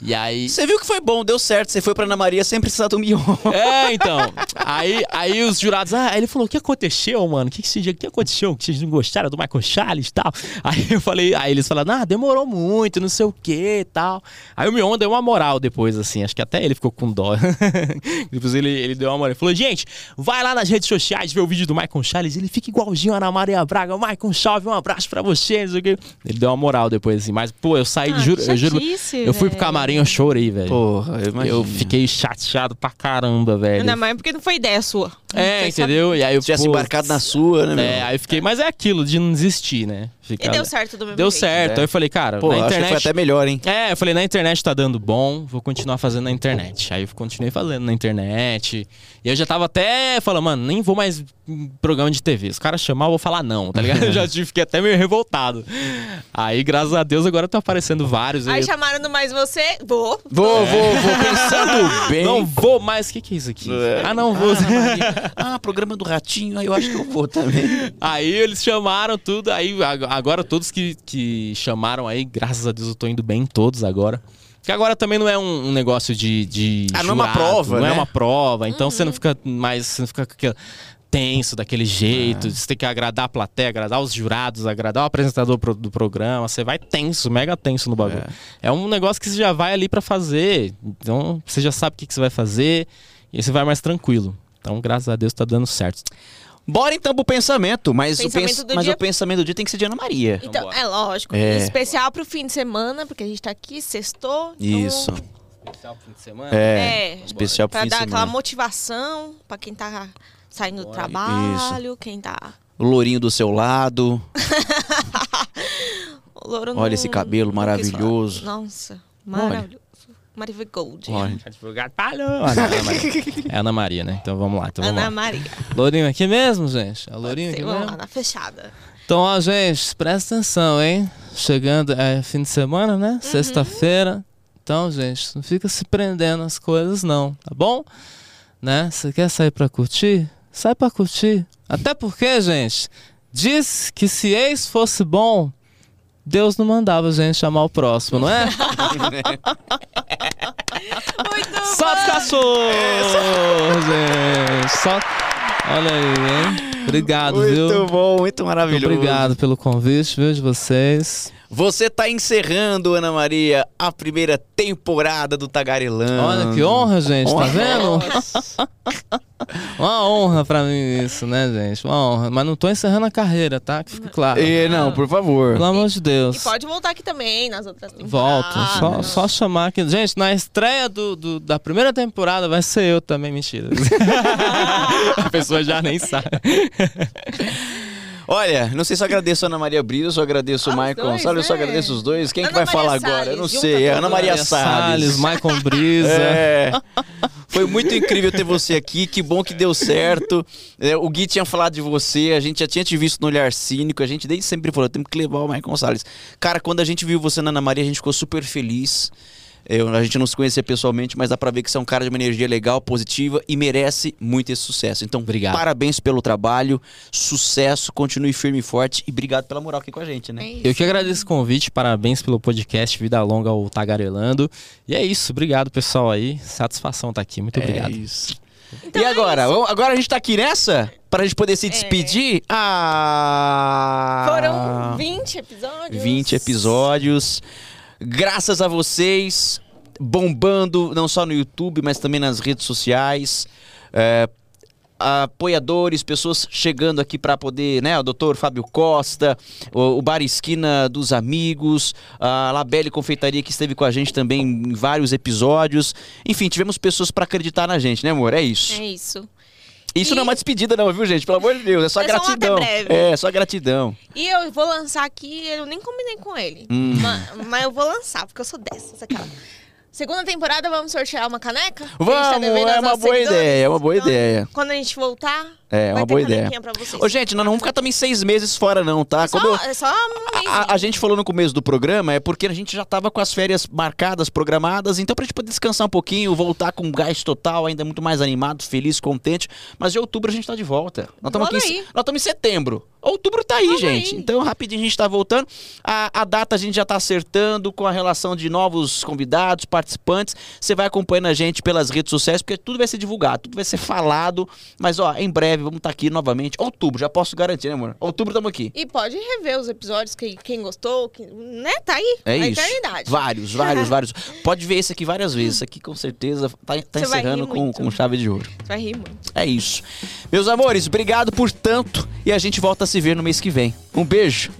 E aí. Você viu que foi bom, deu certo. Você foi pra Ana Maria sem precisar do Mion. É, então. Aí, aí os jurados, ah, aí ele falou: o que aconteceu, mano? O que, que, esse dia- o que aconteceu? Que vocês não gostaram do Michael Charles e tal? Aí eu falei, aí eles falaram, ah, demorou muito, não sei o que e tal. Aí o Mion deu uma moral depois, assim, acho que até ele ficou com dó. depois ele, ele deu uma moral. Ele falou, gente, vai lá nas redes sociais ver o vídeo do Michael Charles, ele fica igualzinho a Ana Maria Braga. Michael Salve, um abraço pra você, não sei o quê. Ele deu uma moral depois, assim, mas, pô, eu saí, Ah, juro, eu juro. Eu fui pro velho. Camarim, eu chorei, velho. Porra, eu imagino. Eu fiquei chateado pra caramba, velho. Ainda mais porque não foi ideia sua. É, entendeu? E aí eu Se tivesse pô, embarcado na sua, né, meu? É, aí eu fiquei, mas é aquilo de não desistir, né? E Ficar- deu certo do mesmo Deu jeito. certo. É. Aí eu falei, cara, Pô, na acho que internet. foi até melhor, hein? É, eu falei, na internet tá dando bom, vou continuar fazendo na internet. Aí eu continuei fazendo na internet. E eu já tava até falando, mano, nem vou mais em programa de TV. Os caras chamar, eu vou falar não, tá ligado? Eu já fiquei até meio revoltado. Aí, graças a Deus, agora tá aparecendo vários. Aí eu- chamaram no Mais Você, vou. Vou, vou, vou pensando bem. Não vou mais. O que, que é isso aqui? É. Ah, não vou. Ah. Ah, programa do Ratinho, aí eu acho que eu vou também. Aí eles chamaram tudo, aí ag- agora todos que, que chamaram aí, graças a Deus eu tô indo bem em todos agora. Porque agora também não é um, um negócio de, de Ah, não é uma jurado, prova, Não né? é uma prova, então você não fica mais, você não fica com tenso daquele jeito, você tem que agradar a plateia, agradar os jurados, agradar o apresentador pro- do programa, você vai tenso, mega tenso no bagulho. É, um negócio que você já vai ali pra fazer, então você já sabe o que, que você vai fazer e você vai mais tranquilo. Então, graças a Deus tá dando certo. Bora então pro pensamento, mas, Pensamento o, pens- do mas dia- o pensamento do dia tem que ser de Ana Maria. Então, Vambora. é lógico. É. Especial pro fim de semana, porque a gente tá aqui, sextou. então- Isso. Especial fim de semana? É. É, Especial pro pra fim de dar aquela semana. motivação pra quem tá saindo do trabalho, quem tá. O lourinho do seu lado. O louro Olha não- esse cabelo maravilhoso. Nossa, maravilhoso. Mariva Gold. Advogado. Ah, não, Ana Maria. É Ana Maria, né? Então vamos lá. Então vamos Ana lá. Maria. Lourinho aqui mesmo, gente? É lourinho aqui vamos lá, mesmo? na fechada. Então, ó, gente, presta atenção, hein? Chegando, é fim de semana, Uhum. né? Sexta-feira. Então, gente, não fica se prendendo às coisas, não, tá bom? Né? Você quer sair pra curtir? Sai pra curtir. Até porque, gente, diz que se ex fosse bom, Deus não mandava a gente chamar o próximo, não é? Muito Solta os cachorros, gente. Solta... Olha aí, hein? Obrigado, Muito viu? bom, muito Muito maravilhoso. obrigado pelo convite, viu, de vocês. Você tá encerrando, Ana Maria, a primeira temporada do Tagarelando. Olha que honra, gente, tá Honra. vendo? Uma honra pra mim isso, né, gente? Uma honra. Mas não tô encerrando a carreira, tá? Que fique claro. E, não, por favor. Pelo amor de Deus. E pode voltar aqui também nas outras temporadas. Volto, só, só chamar aqui. Gente, na estreia do, do- da primeira temporada vai ser eu também, mentira. a pessoa já nem sabe. Olha, não sei se eu agradeço a Ana Maria Brito, se agradeço o Ah, os Michael dois, Gonçalves, eu só né? agradeço os dois. Quem que Ana vai falar Maria agora? Eu não Salles, sei. É Ana Maria Salles. Michael Brisa. É. Foi muito incrível ter você aqui, que bom que deu certo. É, o Gui tinha falado de você, a gente já tinha te visto no olhar cínico, a gente desde sempre falou, temos que levar o Michael Gonçalves. Cara, quando a gente viu você na Ana Maria, a gente ficou super feliz. Eu- a gente não se conhecia pessoalmente, mas dá pra ver que você é um cara de uma energia legal, positiva e merece muito esse sucesso. Então, Obrigado. parabéns pelo trabalho, sucesso, continue firme e forte e obrigado pela moral aqui com a gente, né? É. Eu que agradeço o convite, parabéns pelo podcast Vida Longa ao Tagarelando. E é isso, obrigado pessoal aí. Satisfação tá aqui, muito obrigado. É isso. Então e é agora? isso. Agora a gente tá aqui nessa? Pra gente poder se despedir? Ah! Foram 20 episódios. 20 episódios. Graças a vocês, bombando não só no YouTube, mas também nas redes sociais. É, apoiadores, pessoas chegando aqui para poder, né? O doutor Fábio Costa, o, o Bar Esquina dos Amigos, a Labelle Confeitaria que esteve com a gente também em vários episódios. Enfim, tivemos pessoas para acreditar na gente, né, amor? É isso. É isso. Isso E- não é uma despedida, não, viu, gente? Pelo amor de Deus, é só É só gratidão. breve. É, só gratidão. E eu vou lançar aqui, eu nem combinei com ele. Hum. Ma- Mas, eu vou lançar, porque eu sou dessas, aquela. Segunda temporada, vamos sortear uma caneca? Tá Vamos, devendo é uma boa seguidores. ideia, é uma boa Então, ideia. Quando a gente voltar, É, vai uma boa ideia. Ô, gente, nós não vamos ficar também seis meses fora, não, tá? É só, Quando eu- é só um mês. a, a gente falou no começo do programa é porque a gente já tava com as férias marcadas, programadas, então pra gente poder descansar um pouquinho, voltar com gás total, ainda muito mais animado, feliz, contente. Mas em outubro a gente tá de volta. Nós estamos aqui, em- aí. nós estamos em setembro. Outubro tá aí, Logo gente. aí. Então rapidinho a gente tá voltando. A, a data a gente já tá acertando com a relação de novos convidados, participantes. Você vai acompanhando a gente pelas redes sociais, porque tudo vai ser divulgado, tudo vai ser falado. Mas ó, em breve vamos estar aqui novamente. Outubro, já posso garantir, né, amor? Outubro estamos aqui. E pode rever os episódios, que, quem gostou, que, né? Tá aí. É isso. eternidade. Vários, vários, vários. Pode ver esse aqui várias vezes. Esse aqui com certeza tá, tá encerrando com, com chave de ouro. Você vai rir muito. É isso. Meus amores, obrigado por tanto e a gente volta a se ver no mês que vem. Um beijo.